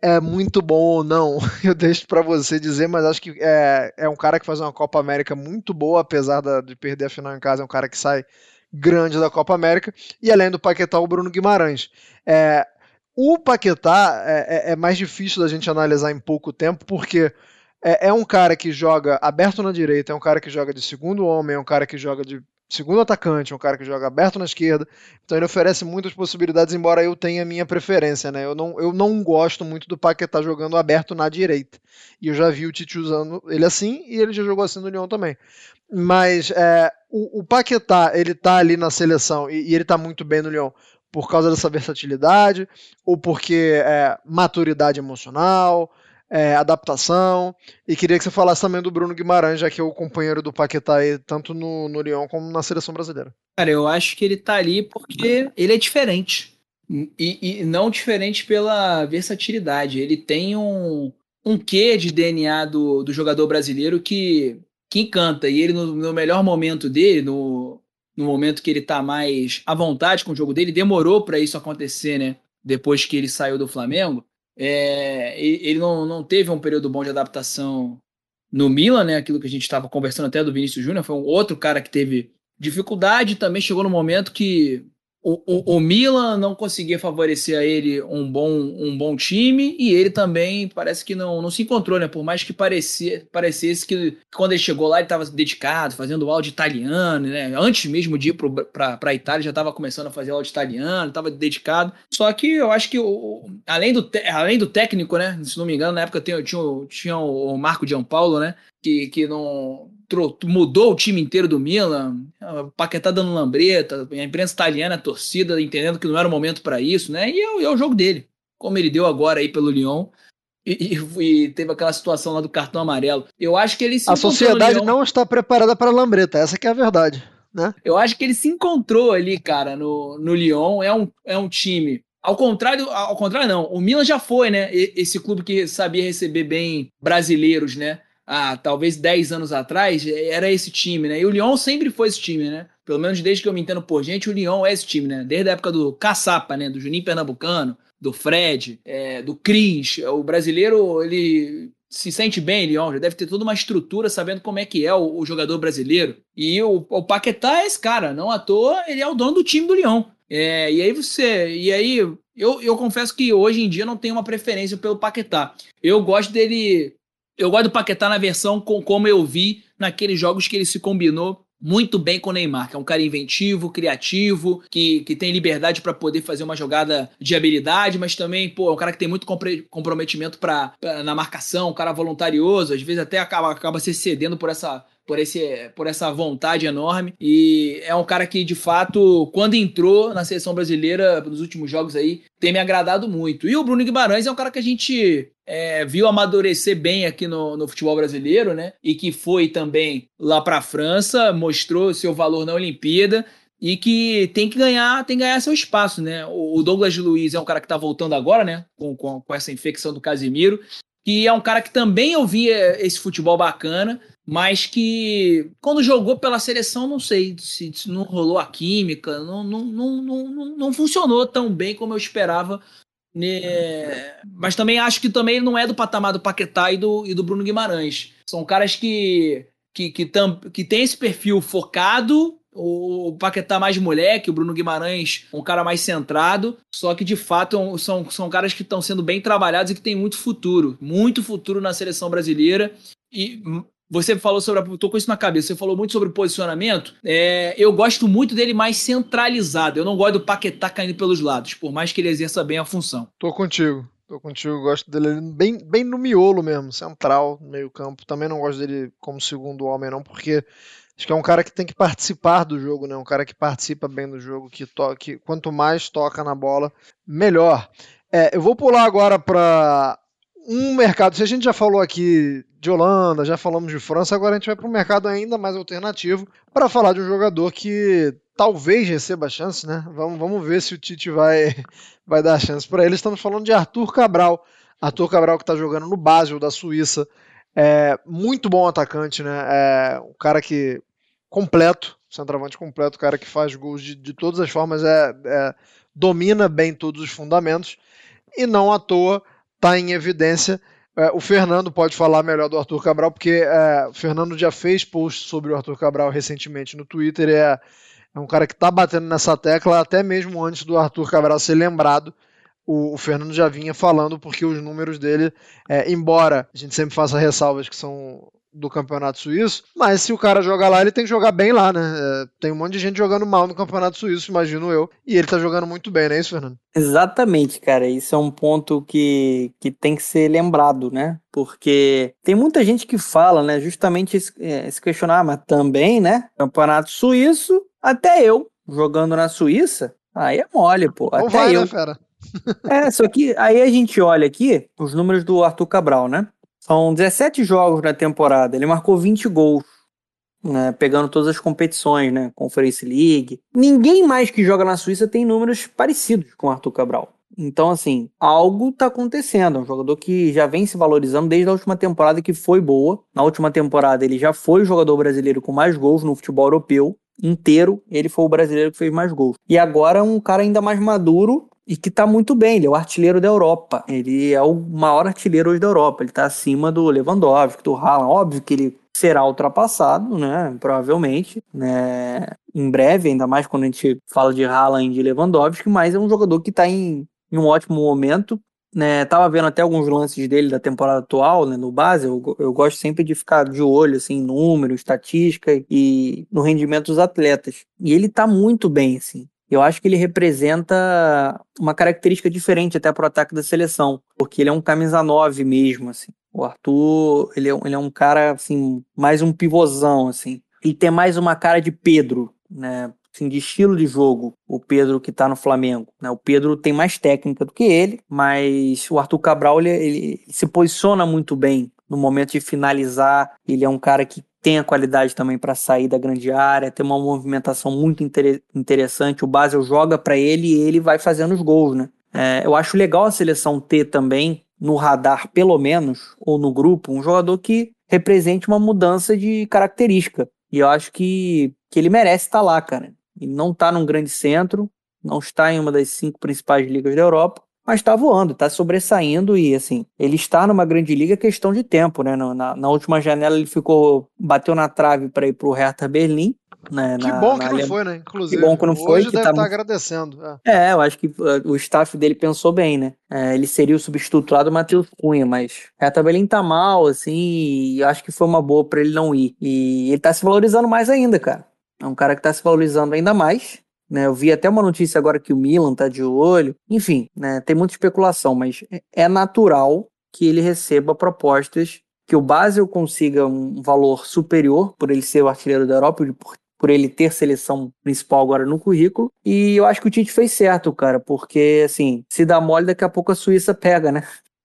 E: é muito bom ou não, eu deixo para você dizer, mas acho que é, é um cara que faz uma Copa América muito boa, apesar da, de perder a final em casa, é um cara que sai grande da Copa América, e além do Paquetá, o Bruno Guimarães. É, o Paquetá é, é, é, mais difícil da gente analisar em pouco tempo, porque é, é, um cara que joga aberto na direita, é um cara que joga de segundo homem, é um cara que joga de segundo atacante, é um cara que joga aberto na esquerda, então ele oferece muitas possibilidades, embora eu tenha minha preferência, né? Eu não, eu não gosto muito do Paquetá jogando aberto na direita. E eu já vi o Tite usando ele assim, e ele já jogou assim no Lyon também. Mas é, o, o, Paquetá, ele tá ali na seleção e, e ele tá muito bem no Lyon por causa dessa versatilidade, ou porque é, maturidade emocional, é, adaptação. E queria que você falasse também do Bruno Guimarães, já que é o companheiro do Paquetá aí, tanto no, no Lyon como na seleção brasileira.
F: Cara, eu acho que ele tá ali porque ele é diferente. E, e não diferente pela versatilidade. Ele tem um, um quê de DNA do, do jogador brasileiro que, que encanta. E ele, no, no melhor momento dele, no, no momento que ele tá mais à vontade com o jogo dele, demorou para isso acontecer, né? Depois que ele saiu do Flamengo. É, ele não, não teve um período bom de adaptação no Milan, né? Aquilo que a gente estava conversando até do Vinícius Júnior, foi um outro cara que teve dificuldade. Também chegou no momento que o, o, o, Milan não conseguia favorecer a ele um bom, um bom time e ele também parece que não, não se encontrou, né? Por mais que parecia, parecesse que quando ele chegou lá ele estava dedicado, fazendo de italiano, né? Antes mesmo de ir para a Itália já estava começando a fazer de italiano, estava dedicado. Só que eu acho que o, além, do além do técnico, né? Se não me engano, na época tinha, tinha, tinha o Marco Giampaolo, né? Que, que não mudou o time inteiro do Milan, Paquetá dando lambreta, a imprensa italiana, a torcida entendendo que não era o momento para isso, né? E é, é, o jogo dele, como ele deu agora aí pelo Lyon. E, e, e, teve aquela situação lá do cartão amarelo. Eu acho que ele
E: se A sociedade não está preparada para a lambreta, essa que é a verdade, né?
F: Eu acho que ele se encontrou ali, cara, no, no Lyon. É um, é um time ao contrário, ao contrário, não. O Milan já foi, né? Esse clube que sabia receber bem brasileiros, né? Ah, talvez 10 anos atrás, era esse time, né? E o Lyon sempre foi esse time, né? Pelo menos desde que eu me entendo por gente, o Lyon é esse time, né? Desde a época do Caçapa, né? Do Juninho Pernambucano, do Fred, é, do Cris. O brasileiro, ele se sente bem, Lyon, já deve ter toda uma estrutura sabendo como é que é o, o jogador brasileiro. E o, o, Paquetá é esse cara, não à toa, ele é o dono do time do Lyon. É, e aí você. E aí, eu, eu confesso que hoje em dia não tenho uma preferência pelo Paquetá. Eu gosto dele eu gosto do Paquetá na versão com, como eu vi naqueles jogos que ele se combinou muito bem com o Neymar, que é um cara inventivo, criativo, que, que tem liberdade para poder fazer uma jogada de habilidade, mas também, pô, é um cara que tem muito comprometimento pra, na marcação, um cara voluntarioso, às vezes até acaba, acaba se cedendo por essa por, esse, por essa vontade enorme. E é um cara que, de fato, quando entrou na seleção brasileira nos últimos jogos aí, tem me agradado muito. E o Bruno Guimarães é um cara que a gente é, viu amadurecer bem aqui no, no, futebol brasileiro, né? E que foi também lá para a França, mostrou seu valor na Olimpíada e que tem que ganhar, tem que ganhar seu espaço, né? O Douglas Luiz é um cara que tá voltando agora, né? Com, com, com essa infecção do Casimiro, que é um cara que também ouvia esse futebol bacana, mas que quando jogou pela seleção, não sei se, se não rolou a química, não, não, não, não, não funcionou tão bem como eu esperava. Né? Mas também acho que também não é do patamar do Paquetá e do, e do Bruno Guimarães. São caras que, que, que, tam, que tem esse perfil focado o Paquetá mais moleque, o Bruno Guimarães um cara mais centrado, só que de fato são, são caras que estão sendo bem trabalhados e que têm muito futuro, muito futuro na seleção brasileira. E você falou sobre. Eu tô com isso na cabeça. Você falou muito sobre posicionamento. É, eu gosto muito dele mais centralizado. Eu não gosto do Paquetá caindo pelos lados, por mais que ele exerça bem a função.
E: Tô contigo. Tô contigo. Gosto dele bem, bem no miolo mesmo, central, meio campo. Também não gosto dele como segundo homem, não, porque acho que é um cara que tem que participar do jogo, né? Um cara que participa bem do jogo, que, toque, quanto mais toca na bola, melhor. É, eu vou pular agora para um mercado. Se a gente já falou aqui de Holanda, já falamos de França, agora a gente vai para um mercado ainda mais alternativo para falar de um jogador que talvez receba chance, né? Vamos, vamos ver se o Tite vai, vai dar chance para ele. Estamos falando de Arthur Cabral. Arthur Cabral que está jogando no Basel da Suíça. É, muito bom atacante, né? É um cara que completo, centroavante completo, cara que faz gols de, de todas as formas, é, é, domina bem todos os fundamentos e não à toa está em evidência. É, o Fernando pode falar melhor do Arthur Cabral, porque é, o Fernando já fez post sobre o Arthur Cabral recentemente no Twitter. É, é um cara que está batendo nessa tecla até mesmo antes do Arthur Cabral ser lembrado. O, o Fernando já vinha falando, porque os números dele, é, embora a gente sempre faça ressalvas que são do campeonato suíço, mas se o cara jogar lá, ele tem que jogar bem lá, né? É, tem um monte de gente jogando mal no campeonato suíço, imagino eu, e ele tá jogando muito bem, não é isso, Fernando?
A: Exatamente, cara. Isso é um ponto que, que tem que ser lembrado, né? Porque tem muita gente que fala, né? Justamente esse, é, questionar, mas também, né? Campeonato suíço, até eu, jogando na Suíça, aí é mole, pô.
E: Não
A: até
E: vai,
A: eu.
E: Né, fera?
A: É, só que aí a gente olha aqui os números do Arthur Cabral, né? São 17 jogos na temporada, ele marcou 20 gols, né? Pegando todas as competições, né? Conference League. Ninguém mais que joga na Suíça tem números parecidos com o Arthur Cabral. Então, assim, algo tá acontecendo. É um jogador que já vem se valorizando desde a última temporada, que foi boa. Na última temporada, ele já foi o jogador brasileiro com mais gols no futebol europeu inteiro. Ele foi o brasileiro que fez mais gols. E agora, um cara ainda mais maduro e que tá muito bem. Ele é o artilheiro da Europa. Ele é o maior artilheiro hoje da Europa. Ele tá acima do Lewandowski, do Haaland. Óbvio que ele será ultrapassado, né? Provavelmente, né? Em breve, ainda mais quando a gente fala de Haaland e de Lewandowski, mas é um jogador que tá em em um ótimo momento. Né, tava vendo até alguns lances dele da temporada atual, né, no base, eu, eu gosto sempre de ficar de olho, assim, em número, estatística e no rendimento dos atletas. E ele tá muito bem, assim. Eu acho que ele representa uma característica diferente até pro ataque da seleção, porque ele é um camisa 9 mesmo, assim. O Arthur, ele é, ele é um cara, assim, mais um pivôzão, assim. E tem mais uma cara de Pedro, né? assim, de estilo de jogo, o Pedro que tá no Flamengo. Né? O Pedro tem mais técnica do que ele, mas o Arthur Cabral ele, ele se posiciona muito bem no momento de finalizar. Ele é um cara que tem a qualidade também para sair da grande área, tem uma movimentação muito inter interessante. O Basel joga para ele e ele vai fazendo os gols, né? É, eu acho legal a seleção ter também no radar, pelo menos, ou no grupo, um jogador que represente uma mudança de característica. E eu acho que, que ele merece estar lá, cara. Ele não está num grande centro, não está em uma das cinco principais ligas da Europa, mas está voando, está sobressaindo e assim, ele está numa grande liga é questão de tempo, né? Na, na última janela ele ficou, bateu na trave para ir para o Hertha Berlim. Né,
E: que
A: na,
E: bom
A: na
E: que não foi, né? Inclusive.
A: Que bom que não foi.
E: Hoje
A: que
E: deve
A: tá
E: estar
A: muito...
E: agradecendo. É.
A: é. eu acho que uh, o staff dele pensou bem, né? É, ele seria o substituto lá do Matheus Cunha, mas Hertha Berlim tá mal, assim, e acho que foi uma boa para ele não ir. E ele tá se valorizando mais ainda, cara. É um cara que tá se valorizando ainda mais. Né, eu vi até uma notícia agora que o Milan tá de olho. Enfim, né, tem muita especulação, mas é, é natural que ele receba propostas que o Basel consiga um valor superior por ele ser o artilheiro da Europa, por, por ele ter seleção principal agora no currículo. E eu acho que o Tite fez certo, cara, porque assim, se dá mole, daqui a pouco a Suíça pega, né?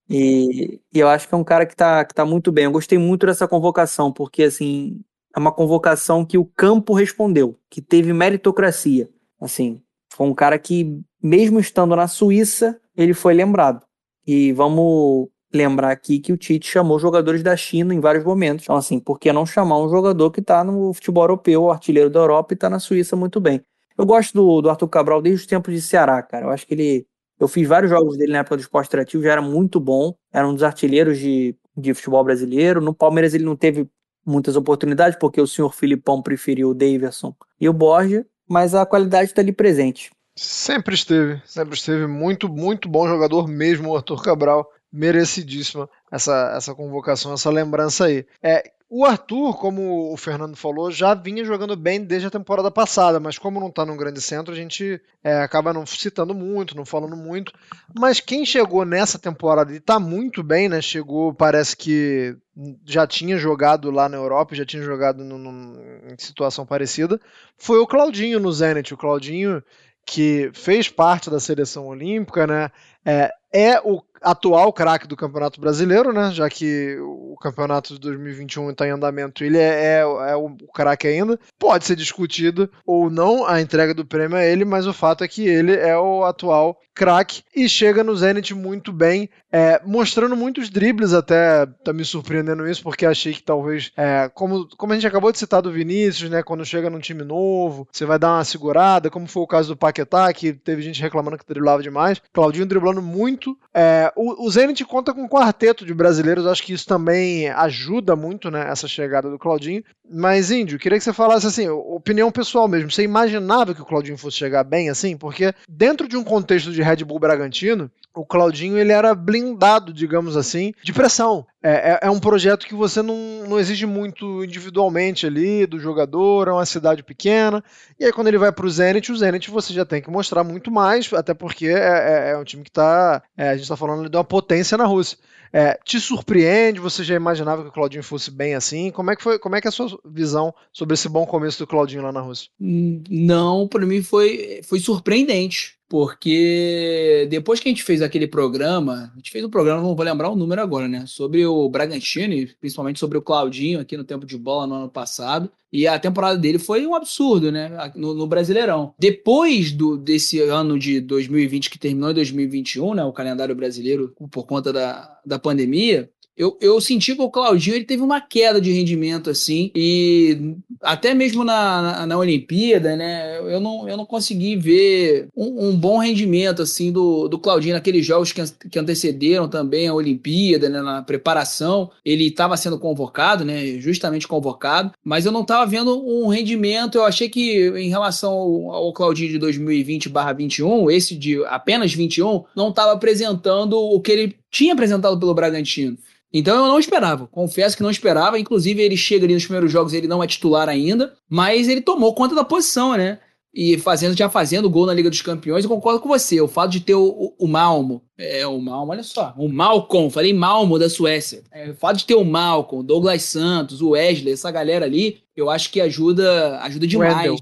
A: E, e eu acho que é um cara que tá, que tá muito bem. Eu gostei muito dessa convocação, porque assim, é uma convocação que o campo respondeu, que teve meritocracia. Assim, foi um cara que, mesmo estando na Suíça, ele foi lembrado. E vamos lembrar aqui que o Tite chamou jogadores da China em vários momentos. Então, assim, por que não chamar um jogador que está no futebol europeu, artilheiro da Europa e está na Suíça muito bem? Eu gosto do, do Arthur Cabral desde os tempos de Ceará, cara. Eu acho que ele. Eu fiz vários jogos dele na época do esporte interativo, já era muito bom. Era um dos artilheiros de, de futebol brasileiro. No Palmeiras ele não teve muitas oportunidades, porque o senhor Filipão preferiu o Davidson e o Borja mas a qualidade está ali presente.
E: Sempre esteve, sempre esteve muito, muito bom jogador mesmo, o Arthur Cabral. Merecidíssima essa, essa convocação, essa lembrança aí. É, o Arthur, como o Fernando falou, já vinha jogando bem desde a temporada passada, mas como não está num grande centro, a gente é, acaba não citando muito, não falando muito. Mas quem chegou nessa temporada e está muito bem, né? Chegou, parece que já tinha jogado lá na Europa, já tinha jogado em situação parecida, foi o Claudinho no Zenit. O Claudinho que fez parte da seleção olímpica, né? É, é o atual craque do Campeonato Brasileiro, né? Já que o campeonato de 2021 está em andamento, ele é, é, é o craque ainda. Pode ser discutido ou não a entrega do prêmio a ele, mas o fato é que ele é o atual craque e chega no Zenit muito bem, é, mostrando muitos dribles até, tá me surpreendendo isso, porque achei que talvez, é, como, como a gente acabou de citar do Vinícius, né, quando chega num time novo, você vai dar uma segurada, como foi o caso do Paquetá, que teve gente reclamando que driblava demais, Claudinho driblando muito, é, o, o Zenit conta com um quarteto de brasileiros, acho que isso também ajuda muito, né, essa chegada do Claudinho. Mas, Índio, queria que você falasse assim, opinião pessoal mesmo. Você imaginava que o Claudinho fosse chegar bem assim? Porque dentro de um contexto de Red Bull Bragantino, o Claudinho ele era blindado, digamos assim, de pressão. É, é, é um projeto que você não, não exige muito individualmente ali do jogador, é uma cidade pequena. E aí, quando ele vai para o Zenit, o Zenit você já tem que mostrar muito mais, até porque é, é, é um time que está. É, a gente está falando de uma potência na Rússia. É, te surpreende? Você já imaginava que o Claudinho fosse bem assim? Como é que foi? Como é que é a sua visão sobre esse bom começo do Claudinho lá na Rússia?
F: Não, para mim foi, foi surpreendente porque depois que a gente fez aquele programa, a gente fez um programa, não vou lembrar o número agora, né? Sobre o Bragantino, principalmente sobre o Claudinho aqui no tempo de bola no ano passado. E a temporada dele foi um absurdo, né? No, no Brasileirão. Depois do, desse ano de 2020, que terminou em 2021, né? O calendário brasileiro, por conta da, da pandemia, eu, eu senti que o Claudinho ele teve uma queda de rendimento, assim, e até mesmo na, na, na Olimpíada, né, eu não, eu não consegui ver um, um, bom rendimento, assim, do, do Claudinho naqueles jogos que, que antecederam também a Olimpíada, né, na preparação. Ele estava sendo convocado, né, justamente convocado, mas eu não estava vendo um rendimento, eu achei que em relação ao, ao Claudinho de 2020/21, esse de apenas 21, não estava apresentando o que ele tinha apresentado pelo Bragantino. Então eu não esperava, confesso que não esperava. Inclusive, ele chega ali nos primeiros jogos, ele não é titular ainda, mas ele tomou conta da posição, né? E fazendo, já fazendo gol na Liga dos Campeões, eu concordo com você. O fato de ter o, o, o Malmo, é, o Malmo, olha só, o Malcolm, falei Malmo da Suécia. É, o fato de ter o Malcolm, o Douglas Santos, o Wesley, essa galera ali, eu acho que ajuda, ajuda demais. Wendell.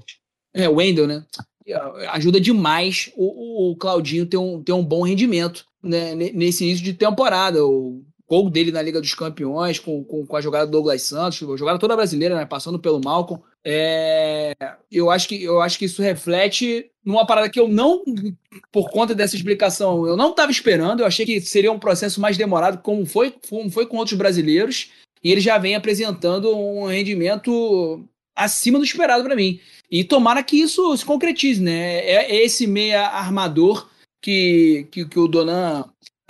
F: É, o Wendel, né? Ajuda demais o, o Claudinho ter um, ter um bom rendimento né, nesse início de temporada. O, gol dele na Liga dos Campeões, com, com, com a jogada do Douglas Santos, jogada toda brasileira, né, passando pelo Malcolm. É, eu, acho que, eu acho que isso reflete numa parada que eu não, por conta dessa explicação, eu não estava esperando. Eu achei que seria um processo mais demorado, como foi, como foi com outros brasileiros. E ele já vem apresentando um rendimento acima do esperado para mim. E tomara que isso se concretize, né? É, é esse meia armador que, que, que o Donan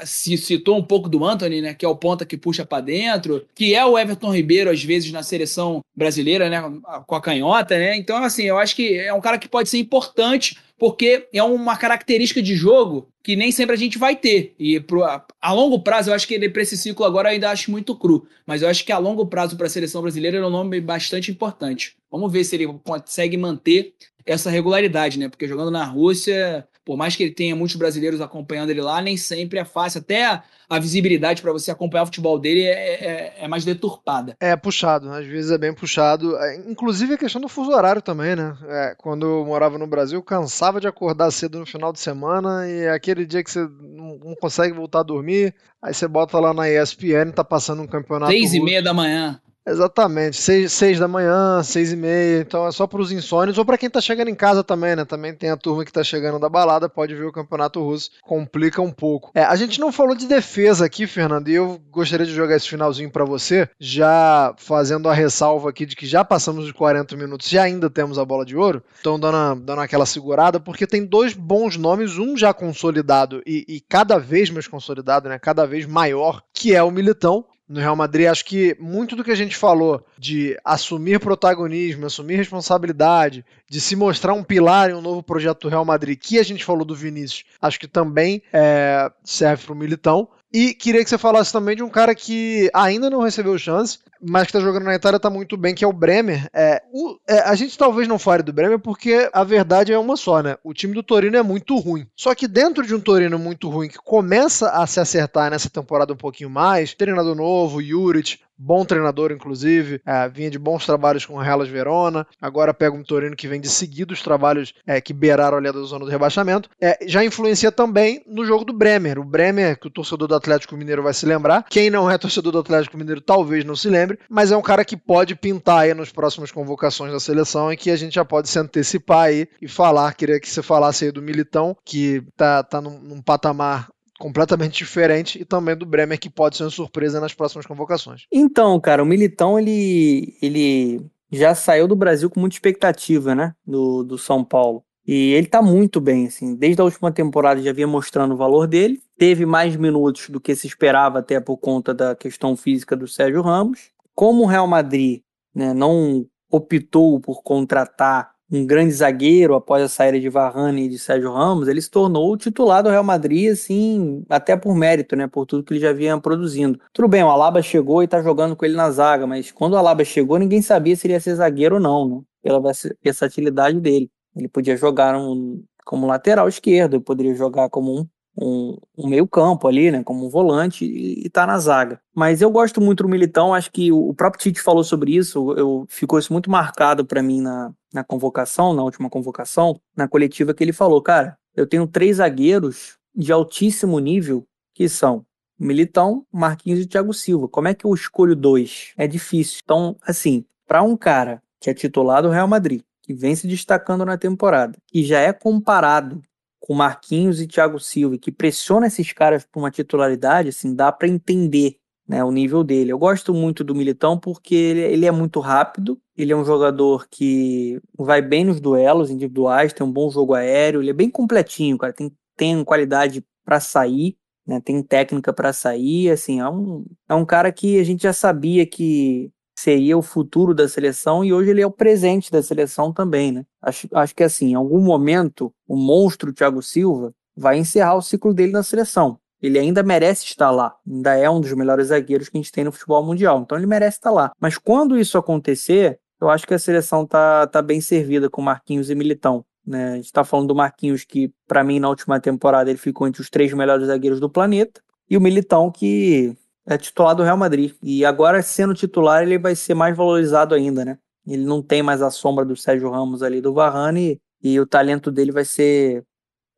F: se citou um pouco do Anthony, né, que é o ponta que puxa para dentro, que é o Everton Ribeiro às vezes na seleção brasileira, né, com a canhota, né? Então assim, eu acho que é um cara que pode ser importante porque é uma característica de jogo que nem sempre a gente vai ter. E pro, a, a, longo prazo, eu acho que ele para esse ciclo agora ainda acho muito cru, mas eu acho que a longo prazo para a seleção brasileira é um nome bastante importante. Vamos ver se ele consegue manter essa regularidade, né? Porque jogando na Rússia, por mais que ele tenha muitos brasileiros acompanhando ele lá, nem sempre é fácil. Até a, a visibilidade para você acompanhar o futebol dele é, é, é, mais deturpada.
E: É puxado, às vezes é bem puxado. É, inclusive a questão do fuso horário também, né? É, quando eu morava no Brasil, cansava de acordar cedo no final de semana e aquele dia que você não consegue voltar a dormir, aí você bota lá na ESPN, tá passando um campeonato.
F: Seis e meia da manhã.
E: Exatamente, seis, seis da manhã, seis e meia, então é só para os insônios ou para quem tá chegando em casa também, né? Também tem a turma que tá chegando da balada, pode ver o campeonato russo, complica um pouco. É, a gente não falou de defesa aqui, Fernando, e eu gostaria de jogar esse finalzinho para você, já fazendo a ressalva aqui de que já passamos de 40 minutos e ainda temos a bola de ouro, então dando, dando aquela segurada, porque tem dois bons nomes, um já consolidado e, e cada vez mais consolidado, né? Cada vez maior, que é o Militão no Real Madrid. Acho que muito do que a gente falou de assumir protagonismo, assumir responsabilidade, de se mostrar um pilar em um novo projeto do Real Madrid, que a gente falou do Vinícius, acho que também é, serve para o Militão. E queria que você falasse também de um cara que ainda não recebeu chance, mas que está jogando na Itália está muito bem, que é o Bremer. É, o, é, a gente talvez não fale do Bremer porque a verdade é uma só, né? O time do Torino é muito ruim. Só que dentro de um Torino muito ruim que começa a se acertar nessa temporada um pouquinho mais, treinador novo, Juric, bom treinador, inclusive, é, vinha de bons trabalhos com o Hellas Verona, agora pega um Torino que vem de seguidos trabalhos é, que beiraram ali da zona do rebaixamento, é, já influencia também no jogo do Bremer. O Bremer, que o torcedor do Atlético Mineiro vai se lembrar, quem não é torcedor do Atlético Mineiro talvez não se lembre, mas é um cara que pode pintar aí nas próximas convocações da seleção e que a gente já pode se antecipar aí e falar, queria que você falasse aí do Militão, que tá, tá num, num patamar completamente diferente e também do Bremer que pode ser uma surpresa nas próximas convocações.
A: Então, cara, o Militão ele ele já saiu do Brasil com muita expectativa, né, do, do São Paulo. E ele tá muito bem, assim, desde a última temporada já vinha mostrando o valor dele, teve mais minutos do que se esperava até por conta da questão física do Sérgio Ramos. Como o Real Madrid, né, não optou por contratar um grande zagueiro após a saída de Varane e de Sérgio Ramos, ele se tornou o titular do Real Madrid, assim, até por mérito, né, por tudo que ele já vinha produzindo. Tudo bem, o Alaba chegou e tá jogando com ele na zaga, mas quando o Alaba chegou, ninguém sabia se ele ia ser zagueiro ou não, né, pela versatilidade dele. Ele podia jogar um, como lateral esquerdo, poderia jogar como um um, um meio campo ali, né, como um volante e, e tá na zaga. Mas eu gosto muito do Militão, acho que o, o próprio Tite falou sobre isso, eu, ficou isso muito marcado para mim na, na convocação, na última convocação, na coletiva que ele falou, cara, eu tenho três zagueiros de altíssimo nível que são Militão, Marquinhos e Thiago Silva. Como é que eu escolho dois? É difícil. Então, assim, para um cara que é titular do Real Madrid, que vem se destacando na temporada, que já é comparado com Marquinhos e Thiago Silva, que pressiona esses caras por uma titularidade, assim, dá para entender né, o nível dele. Eu gosto muito do Militão porque ele, ele, é muito rápido, ele é um jogador que vai bem nos duelos individuais, tem um bom jogo aéreo, ele é bem completinho, cara, tem, tem qualidade para sair, né, tem técnica para sair, assim, é um, é um cara que a gente já sabia que seria o futuro da seleção e hoje ele é o presente da seleção também, né? Acho, acho que assim, em algum momento, o monstro Thiago Silva vai encerrar o ciclo dele na seleção. Ele ainda merece estar lá, ainda é um dos melhores zagueiros que a gente tem no futebol mundial, então ele merece estar lá. Mas quando isso acontecer, eu acho que a seleção tá, tá bem servida com Marquinhos e Militão. Né? A gente está falando do Marquinhos, que para mim na última temporada ele ficou entre os três melhores zagueiros do planeta, e o Militão, que é titular do Real Madrid. E agora, sendo titular, ele vai ser mais valorizado ainda, né? Ele não tem mais a sombra do Sérgio Ramos ali do Varane e o talento dele vai ser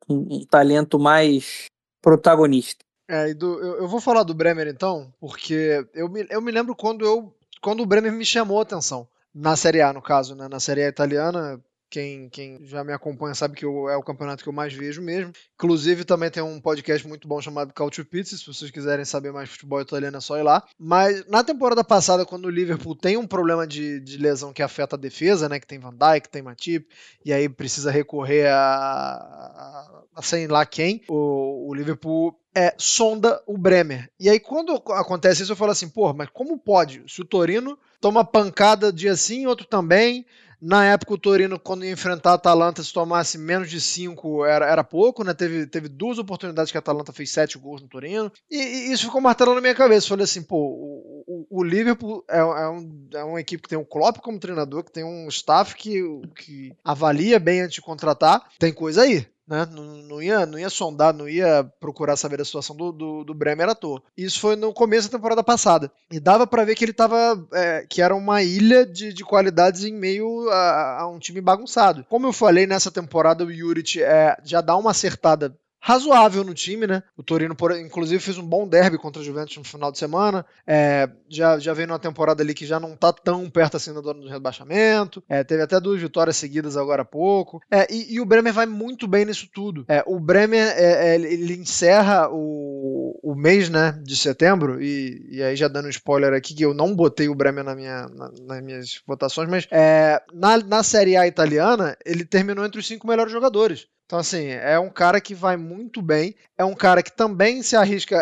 A: um, um talento mais protagonista.
E: É, do, eu, eu, vou falar do Bremer então, porque eu me, eu me lembro quando, eu, quando o Bremer me chamou a atenção. Na Série A, no caso, né? Na Série A italiana, quem, quem já me acompanha sabe que eu, é o campeonato que eu mais vejo mesmo. Inclusive, também tem um podcast muito bom chamado Culture Pizza. Se vocês quiserem saber mais futebol italiano, é só ir lá. Mas na temporada passada, quando o Liverpool tem um problema de, de lesão que afeta a defesa, né? Que tem Van Dijk, tem Matip, e aí precisa recorrer a, a, a sei lá quem, o, o Liverpool é, sonda o Bremer. E aí, quando acontece isso, eu falo assim, pô, mas como pode? Se o Torino toma pancada dia sim, outro também. Na época, o Torino, quando ia enfrentar a Atalanta, se tomasse menos de 5, era, era pouco, né? Teve, teve duas oportunidades que a Atalanta fez 7 gols no Torino. E, e, isso ficou martelando na minha cabeça. Falei assim, pô, o, o, o Liverpool é, é, um, é uma equipe que tem um Klopp como treinador, que tem um staff que, que avalia bem antes de contratar. Tem coisa aí né? Não, não, ia, não ia sondar, não ia procurar saber a situação do, do, do Bremer à toa. Isso foi no começo da temporada passada. E dava para ver que ele tava. É, que era uma ilha de, de qualidades em meio a, a, um time bagunçado. Como eu falei, nessa temporada o Juric é, já dá uma acertada razoável no time, né? O Torino, inclusive, fez um bom derby contra a Juventus no final de semana. É, já, já vem numa temporada ali que já não tá tão perto assim do do rebaixamento. É, teve até duas vitórias seguidas agora há pouco. É, e, e, o Bremer vai muito bem nisso tudo. É, o Bremer, é, é, ele encerra o, o mês, né, de setembro, e, e aí já dando um spoiler aqui, que eu não botei o Bremer na minha, na, nas minhas votações, mas na, na Série A italiana, ele terminou entre os cinco melhores jogadores. Então, assim, é um cara que vai muito bem. É um cara que também se arrisca. É,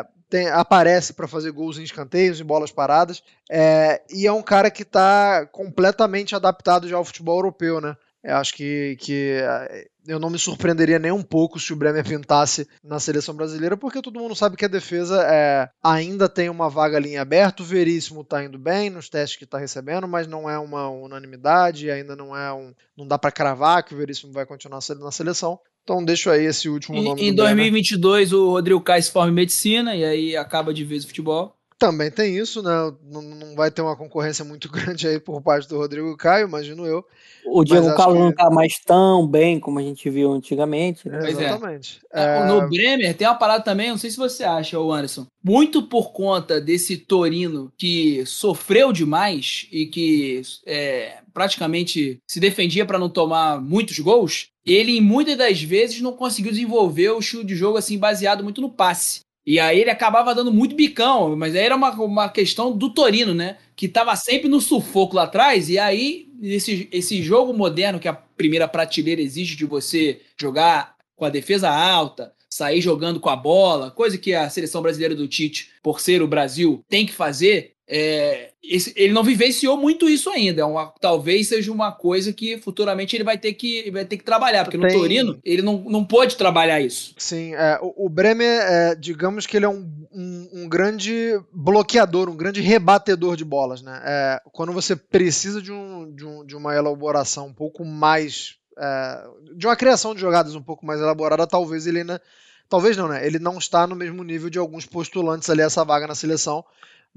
E: é, tem, aparece para fazer gols em escanteios, em bolas paradas. É, e é um cara que está completamente adaptado já ao futebol europeu, né? Eu acho que, que eh, eu não me surpreenderia nem um pouco se o Bremer pintasse na seleção brasileira, porque todo mundo sabe que a defesa é, ainda tem uma vaga ali em aberto. O Veríssimo está indo bem nos testes que está recebendo, mas não é uma unanimidade, ainda não é um. Não dá para cravar que o Veríssimo vai continuar na seleção. Então deixo aí esse último nome.
F: Em, em 2022 o Rodrigo Caio se forma em medicina e aí acaba de vez o futebol.
E: Também tem isso, né? Não, não vai ter uma concorrência muito grande aí por parte do Rodrigo Caio, imagino eu.
A: O Diego Carlos que... não tá mais tão bem como a gente viu antigamente, né?
E: É, exatamente.
F: É. É... No Bremer tem uma parada também, não sei se você acha, o Anderson. Muito por conta desse Torino que sofreu demais e que é, praticamente se defendia para não tomar muitos gols, ele muitas das vezes não conseguiu desenvolver o estilo de jogo assim baseado muito no passe. E aí ele acabava dando muito bicão, mas aí era uma, uma questão do Torino, né? Que tava sempre no sufoco lá atrás, e aí esse, esse jogo moderno que a primeira prateleira exige de você jogar com a defesa alta, sair jogando com a bola, coisa que a seleção brasileira do Tite, por ser o Brasil, tem que fazer. É, esse- ele não vivenciou muito isso ainda. É uma- talvez seja uma coisa que futuramente ele vai ter que, vai ter que trabalhar, porque no
E: Tem-
F: Torino ele não, não pôde trabalhar isso.
E: Sim, é, o, o Bremer, é, digamos que ele é um, um- um grande bloqueador, um grande rebatedor de bolas, né? É, quando você precisa de, um, de, um- de uma elaboração um pouco mais. é, de uma criação de jogadas um pouco mais elaborada, talvez ele ainda. Talvez não, né? Ele não está no mesmo nível de alguns postulantes ali essa vaga na seleção,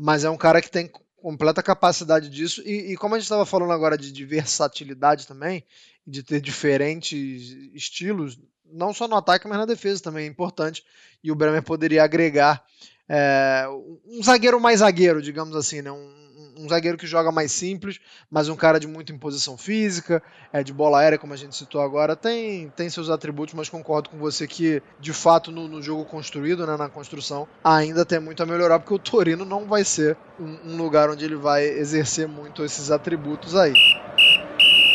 E: mas é um cara que tem completa capacidade disso. E, e como a gente estava falando agora de, de versatilidade também, de ter diferentes estilos, não só no ataque, mas na defesa também é importante. E o Bremer poderia agregar é, um zagueiro mais zagueiro, digamos assim, né? Um, um zagueiro que joga mais simples, mas um cara de muita imposição física, é, de bola aérea, como a gente citou agora, tem, tem seus atributos, mas concordo com você que, de fato, no, no jogo construído, né, na construção, ainda tem muito a melhorar, porque o Torino não vai ser um, um lugar onde ele vai exercer muito esses atributos aí.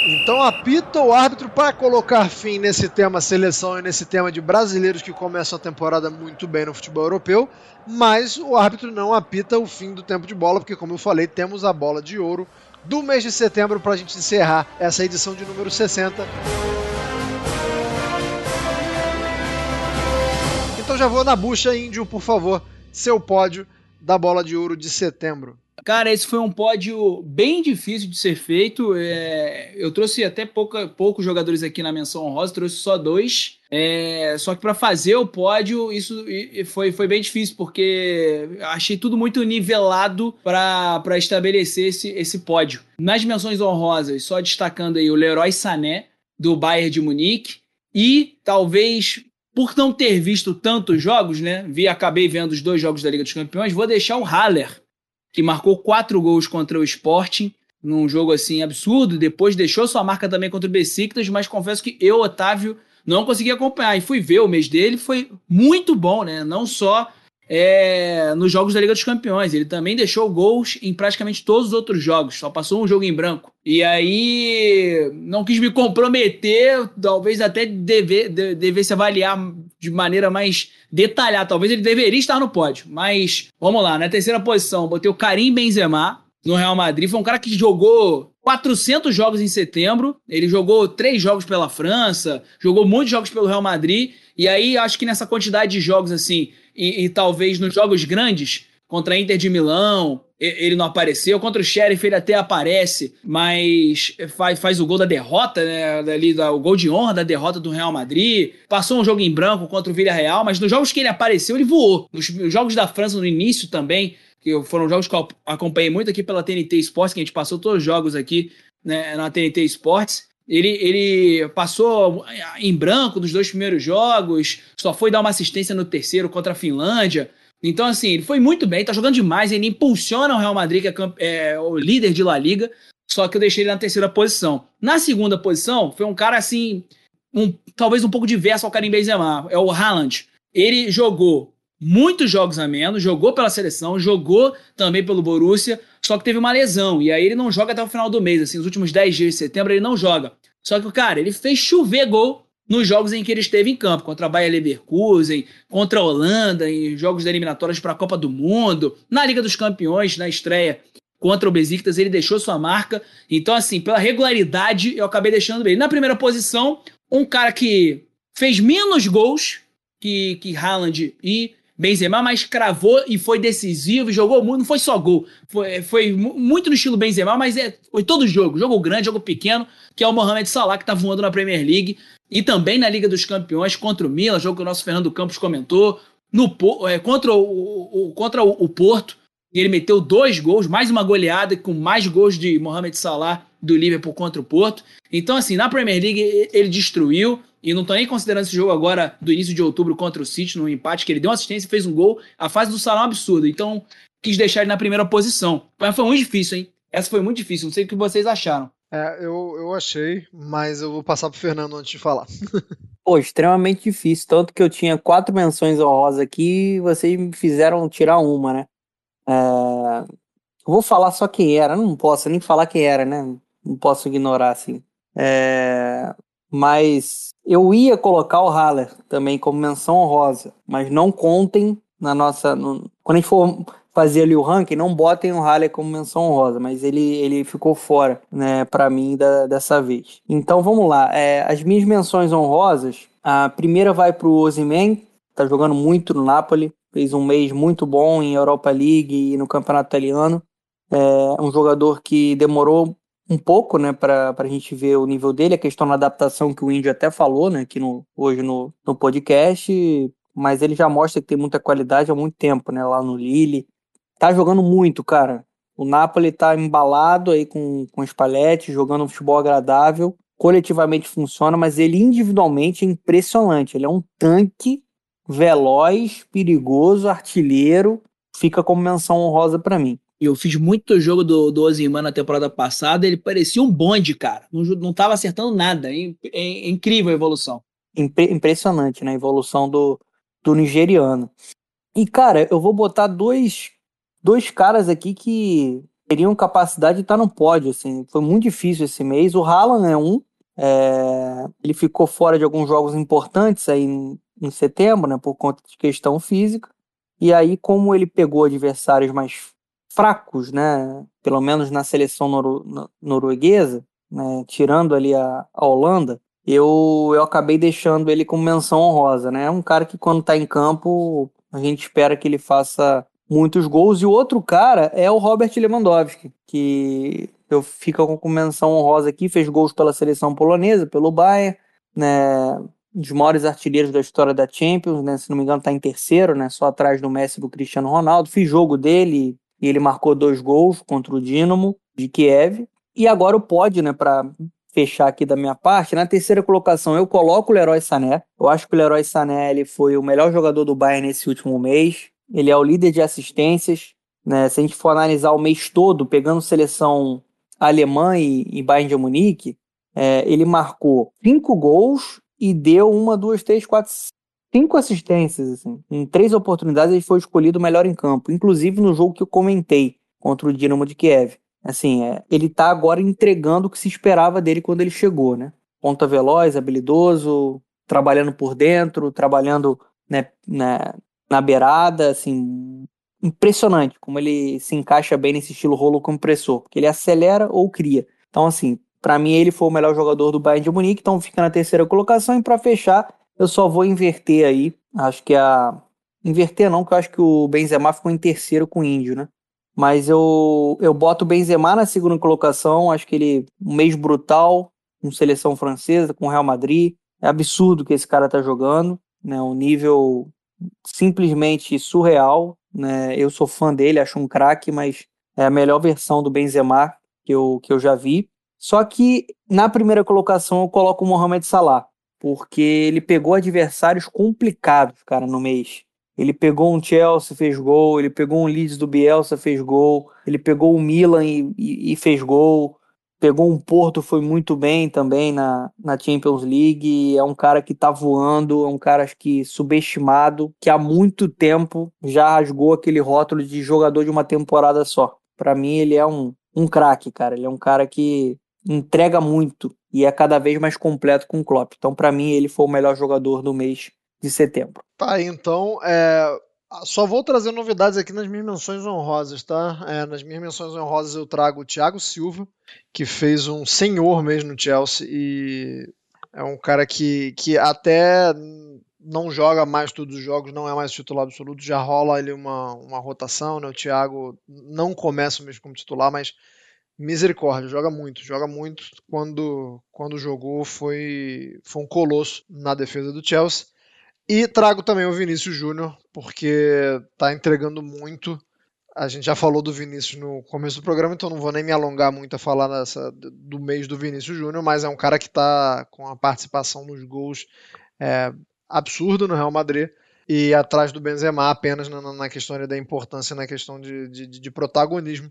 E: Então apita o árbitro para colocar fim nesse tema seleção e nesse tema de brasileiros que começam a temporada muito bem no futebol europeu, mas o árbitro não apita o fim do tempo de bola, porque como eu falei, temos a bola de ouro do mês de setembro para a gente encerrar essa edição de número 60. Então já vou na bucha, Índio, por favor, seu pódio da bola de ouro de setembro.
F: Cara, esse foi um pódio bem difícil de ser feito. É, eu trouxe até pouca, poucos jogadores aqui na menção honrosa, trouxe só dois. É, só que para fazer o pódio, isso foi, foi bem difícil, porque achei tudo muito nivelado para estabelecer esse, esse pódio. Nas menções honrosas, só destacando aí o Leroy Sané, do Bayern de Munique, e talvez por não ter visto tantos jogos, né? Vi, acabei vendo os dois jogos da Liga dos Campeões, vou deixar o Haller que marcou quatro gols contra o Sporting, num jogo assim absurdo. Depois deixou sua marca também contra o Besiktas, mas confesso que eu, Otávio, não consegui acompanhar. E fui ver o mês dele, foi muito bom, né? Não só é, nos jogos da Liga dos Campeões, ele também deixou gols em praticamente todos os outros jogos, só passou um jogo em branco. E aí não quis me comprometer, talvez até dever, de- devesse avaliar de maneira mais detalhada. Talvez ele deveria estar no pódio, mas vamos lá, na terceira posição, botei o Karim Benzema no Real Madrid. Foi um cara que jogou 400 jogos em setembro. Ele jogou três jogos pela França, jogou muitos jogos pelo Real Madrid. E aí, acho que nessa quantidade de jogos assim, e, e talvez nos jogos grandes, contra a Inter de Milão, ele não apareceu. Contra o Sheriff ele até aparece, mas faz, faz o gol da derrota, né? O gol de honra da derrota do Real Madrid. Passou um jogo em branco contra o Villarreal, mas nos jogos que ele apareceu, ele voou. Nos jogos da França no início também, que foram jogos que eu acompanhei muito aqui pela TNT Sports, que a gente passou todos os jogos aqui né, na TNT Sports. Ele, ele passou em branco nos dois primeiros jogos, só foi dar uma assistência no terceiro contra a Finlândia. Então, assim, ele foi muito bem, tá jogando demais, ele impulsiona o Real Madrid, que é, é o líder de La Liga, só que eu deixei ele na terceira posição. Na segunda posição, foi um cara, assim, um, talvez um pouco diverso ao Karim Benzema, é o Haaland. Ele jogou muitos jogos a menos, jogou pela seleção, jogou também pelo Borussia, só que teve uma lesão, e aí ele não joga até o final do mês, assim, os últimos 10 dias de setembro ele não joga. Só que, cara, ele fez chover gol nos jogos em que ele esteve em campo, contra a Bayer Leverkusen, contra a Holanda, em jogos da eliminatórias para a Copa do Mundo, na Liga dos Campeões, na estreia contra o Besiktas, ele deixou sua marca. Então, assim, pela regularidade, eu acabei deixando ele. Na primeira posição, um cara que fez menos gols que, que Haaland e Benzema, mas cravou e foi decisivo, jogou muito, não foi só gol, foi, foi mu- muito no estilo Benzema, mas é, foi todo jogo, jogo grande, jogo pequeno, que é o Mohamed Salah, que tá voando na Premier League, e também na Liga dos Campeões contra o Milan, jogo que o nosso Fernando Campos comentou, no, é, contra, o, o- contra o, o Porto, e ele meteu dois gols, mais uma goleada com mais gols de Mohamed Salah do Liverpool contra o Porto. Então, assim, na Premier League ele destruiu, e não tô nem considerando esse jogo agora do início de outubro contra o City, no empate, que ele deu uma assistência e fez um gol. A fase do Salah é um absurdo, então quis deixar ele na primeira posição. Mas foi muito difícil, hein? Essa foi muito difícil, não sei o que vocês acharam.
E: É, eu, eu achei, mas eu vou passar pro Fernando antes de falar.
A: Pô, extremamente difícil. Tanto que eu tinha quatro menções honrosas aqui e vocês me fizeram tirar uma, né? É, eu vou falar só quem era, não posso nem falar quem era, né? Não posso ignorar assim. É, Mas eu ia colocar o Haller também como menção honrosa, mas não contem na nossa. no- Quando a gente for fazer ali o ranking, não botem o Haller como menção honrosa, mas ele, ele ficou fora, né, para mim da, dessa vez. Então vamos lá, é, as minhas menções honrosas, a primeira vai para o Ozyman, tá jogando muito no Napoli, fez um mês muito bom em Europa League e no Campeonato Italiano. É um jogador que demorou um pouco, né, para a gente ver o nível dele, a questão da adaptação que o Índio até falou, né, aqui no, hoje no, no podcast, mas ele já mostra que tem muita qualidade há muito tempo, né, lá no Lille. Tá jogando muito, cara. O Napoli tá embalado aí com, com o Spalletti, jogando um futebol agradável. Coletivamente funciona, mas ele individualmente é impressionante. Ele é um tanque veloz, perigoso, artilheiro. Fica como menção honrosa para mim.
F: Eu fiz muito jogo do, do Ozyman na temporada passada, ele parecia um bonde, cara. Não, não tava acertando nada. É, é, é incrível a evolução.
A: Impre, impressionante, né? A evolução do, do nigeriano. E, cara, eu vou botar dois, dois caras aqui que teriam capacidade de estar no pódio, assim. Foi muito difícil esse mês. O Haaland é um. É, ele ficou fora de alguns jogos importantes aí em setembro, né? Por conta de questão física. E aí, como ele pegou adversários mais fracos, né? Pelo menos na seleção noro norueguesa, né? tirando ali a, a Holanda, eu, eu acabei deixando ele como menção honrosa, né? É um cara que quando tá em campo, a gente espera que ele faça muitos gols. E o outro cara é o Robert Lewandowski, que eu fico com menção honrosa aqui, fez gols pela seleção polonesa, pelo Bayern, né? Um dos maiores artilheiros da história da Champions, né? Se não me engano, tá em terceiro, né? Só atrás do Messi do Cristiano Ronaldo. Fiz jogo dele e ele marcou dois gols contra o Dinamo de Kiev. E agora o pódio, né, para fechar aqui da minha parte, na terceira colocação eu coloco o Leroy Sané. Eu acho que o Leroy Sané ele foi o melhor jogador do Bayern nesse último mês. Ele é o líder de assistências. Né? Se a gente for analisar o mês todo, pegando seleção alemã e, e Bayern de Munique, é, ele marcou cinco gols e deu uma, duas, três, quatro, cinco assistências. Assim. Em três oportunidades ele foi escolhido o melhor em campo, inclusive no jogo que eu comentei contra o Dinamo de Kiev. Assim, é, ele tá agora entregando o que se esperava dele quando ele chegou, né? Ponta veloz, habilidoso, trabalhando por dentro, trabalhando né, na, na beirada, assim, impressionante como ele se encaixa bem nesse estilo rolo compressor, porque ele acelera ou cria. Então, assim, para mim ele foi o melhor jogador do Bayern de Munique, então fica na terceira colocação e para fechar, eu só vou inverter aí, acho que a inverter não, porque eu acho que o Benzema ficou em terceiro com o Índio, né? Mas eu, eu boto o Benzema na segunda colocação. Acho que ele, um mês brutal, com seleção francesa, com Real Madrid. É absurdo que esse cara tá jogando. Né? Um nível simplesmente surreal. Né? Eu sou fã dele, acho um craque, mas é a melhor versão do Benzema que eu, que eu já vi. Só que na primeira colocação eu coloco o Mohamed Salah, porque ele pegou adversários complicados, cara, no mês. Ele pegou um Chelsea, fez gol. Ele pegou um Leeds do Bielsa, fez gol. Ele pegou o Milan e, e, e fez gol. Pegou um Porto, foi muito bem também na, na Champions League. É um cara que tá voando, é um cara que subestimado, que há muito tempo já rasgou aquele rótulo de jogador de uma temporada só. Para mim, ele é um, um craque, cara. Ele é um cara que entrega muito e é cada vez mais completo com o Klopp. Então, para mim, ele foi o melhor jogador do mês de setembro.
E: Tá, então, é, só vou trazer novidades aqui nas minhas menções honrosas, tá? É, nas minhas menções honrosas eu trago o Thiago Silva, que fez um senhor mesmo no Chelsea e é um cara que, que até não joga mais todos os jogos, não é mais titular absoluto, já rola ali uma, uma rotação, né? O Thiago não começa mesmo como titular, mas misericórdia, joga muito, joga muito. Quando, quando jogou foi, foi um colosso na defesa do Chelsea. E trago também o Vinícius Júnior, porque tá entregando muito. A gente já falou do Vinícius no começo do programa, então não vou nem me alongar muito a falar nessa, do mês do Vinícius Júnior, mas é um cara que está com a participação nos gols é, absurda no Real Madrid e atrás do Benzema apenas na, na questão da importância, na questão de, de, de protagonismo.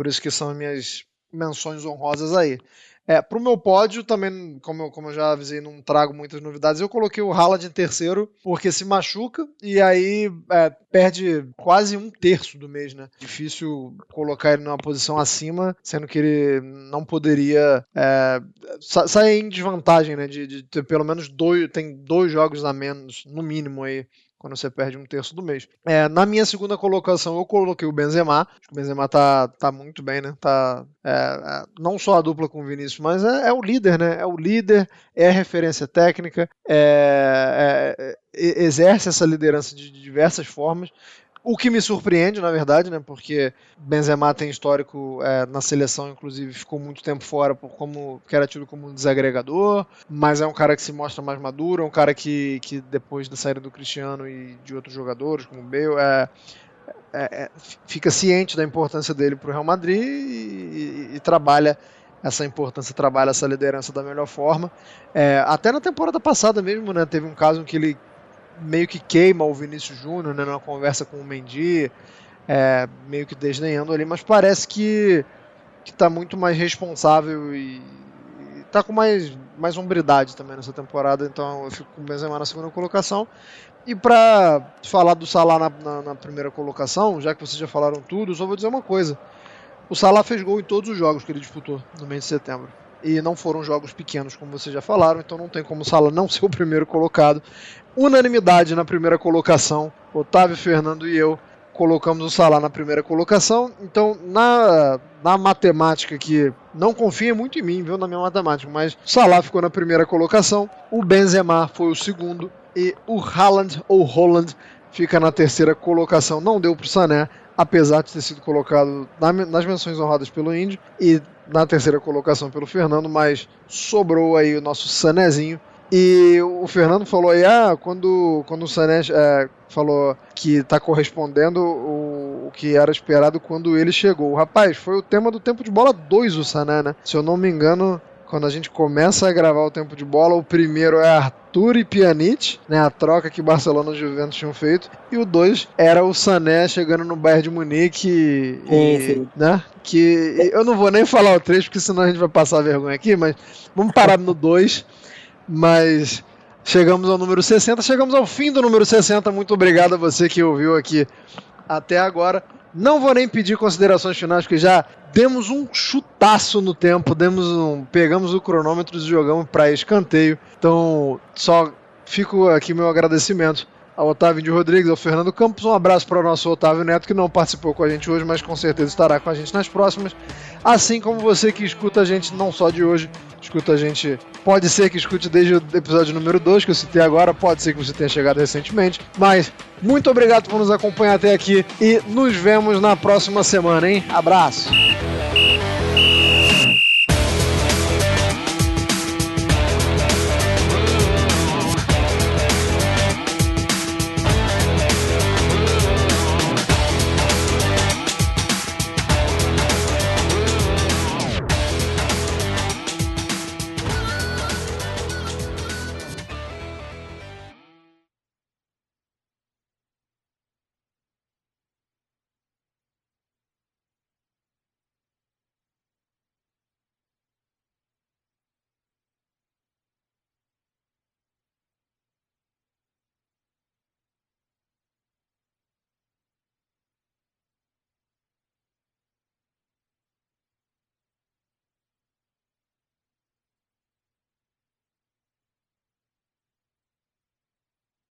E: Por isso que são minhas menções honrosas aí. É, para o meu pódio, também, como eu, como eu já avisei, não trago muitas novidades. Eu coloquei o Haaland em terceiro, porque se machuca e aí é, perde quase um terço do mês, né? Difícil colocar ele numa posição acima, sendo que ele não poderia é, sair em desvantagem, né? De, de, ter pelo menos dois, tem dois jogos a menos, no mínimo aí, quando você perde um terço do mês. É, na minha segunda colocação, eu coloquei o Benzema. O Benzema tá, tá muito bem, né? Tá, é, é, não só a dupla com o Vinícius, mas é, é, o líder, né? É o líder, é a referência técnica, é, é exerce essa liderança de diversas formas. O que me surpreende, na verdade, né? Porque Benzema tem histórico é, na seleção, inclusive ficou muito tempo fora por como que era tido como um desagregador, mas é um cara que se mostra mais maduro, é um cara que, que depois da saída do Cristiano e de outros jogadores, como o Bale, é, é, é fica ciente da importância dele para o Real Madrid e, e, e trabalha essa importância, trabalha essa liderança da melhor forma. É, até na temporada passada mesmo, né, teve um caso em que ele meio que queima o Vinícius Júnior né, numa conversa com o Mendy, é, meio que desdenhando ali, mas parece que está muito mais responsável e, está com mais, mais hombridade também nessa temporada, então eu fico com o Benzema na segunda colocação. E para falar do Salah na, na, na, primeira colocação, já que vocês já falaram tudo, só vou dizer uma coisa. O Salah fez gol em todos os jogos que ele disputou no mês de setembro e não foram jogos pequenos, como vocês já falaram, então não tem como o Salah não ser o primeiro colocado. Unanimidade na primeira colocação, Otávio, Fernando e eu colocamos o Salah na primeira colocação. Então, na, na matemática que não confia muito em mim, viu, na minha matemática, mas o Salah ficou na primeira colocação, o Benzema foi o segundo e o Haaland ou Holland fica na terceira colocação. Não deu para o Sané, apesar de ter sido colocado nas menções honradas pelo Indy e na terceira colocação pelo Fernando, mas sobrou aí o nosso Sanezinho. E o Fernando falou aí, ah, quando, quando o Sané é, falou que está correspondendo o, o, que era esperado quando ele chegou. Rapaz, foi o tema do Tempo de Bola 2 o Sané, né? Se eu não me engano, quando a gente começa a gravar o tempo de bola, o primeiro é Arthur e Pjanic, né, a troca que Barcelona e Juventus tinham feito, e o dois era o Sané chegando no Bayern de Munique, e, sim, sim. né, que eu não vou nem falar o 3, porque senão a gente vai passar vergonha aqui, mas vamos parar no 2, mas chegamos ao número 60, chegamos ao fim do número 60, muito obrigado a você que ouviu aqui até agora. Não vou nem pedir considerações finais, porque já demos um chutaço no tempo, demos um, pegamos o cronômetro e jogamos para escanteio. Então, só fico aqui meu agradecimento ao Otávio de Rodrigues, ao Fernando Campos. Um abraço para o nosso Otávio Neto, que não participou com a gente hoje, mas com certeza estará com a gente nas próximas. Assim como você que escuta a gente não só de hoje, escuta a gente. Pode ser que escute desde o episódio número 2, que eu citei agora, pode ser que você tenha chegado recentemente. Mas muito obrigado por nos acompanhar até aqui e nos vemos na próxima semana, hein? Abraço!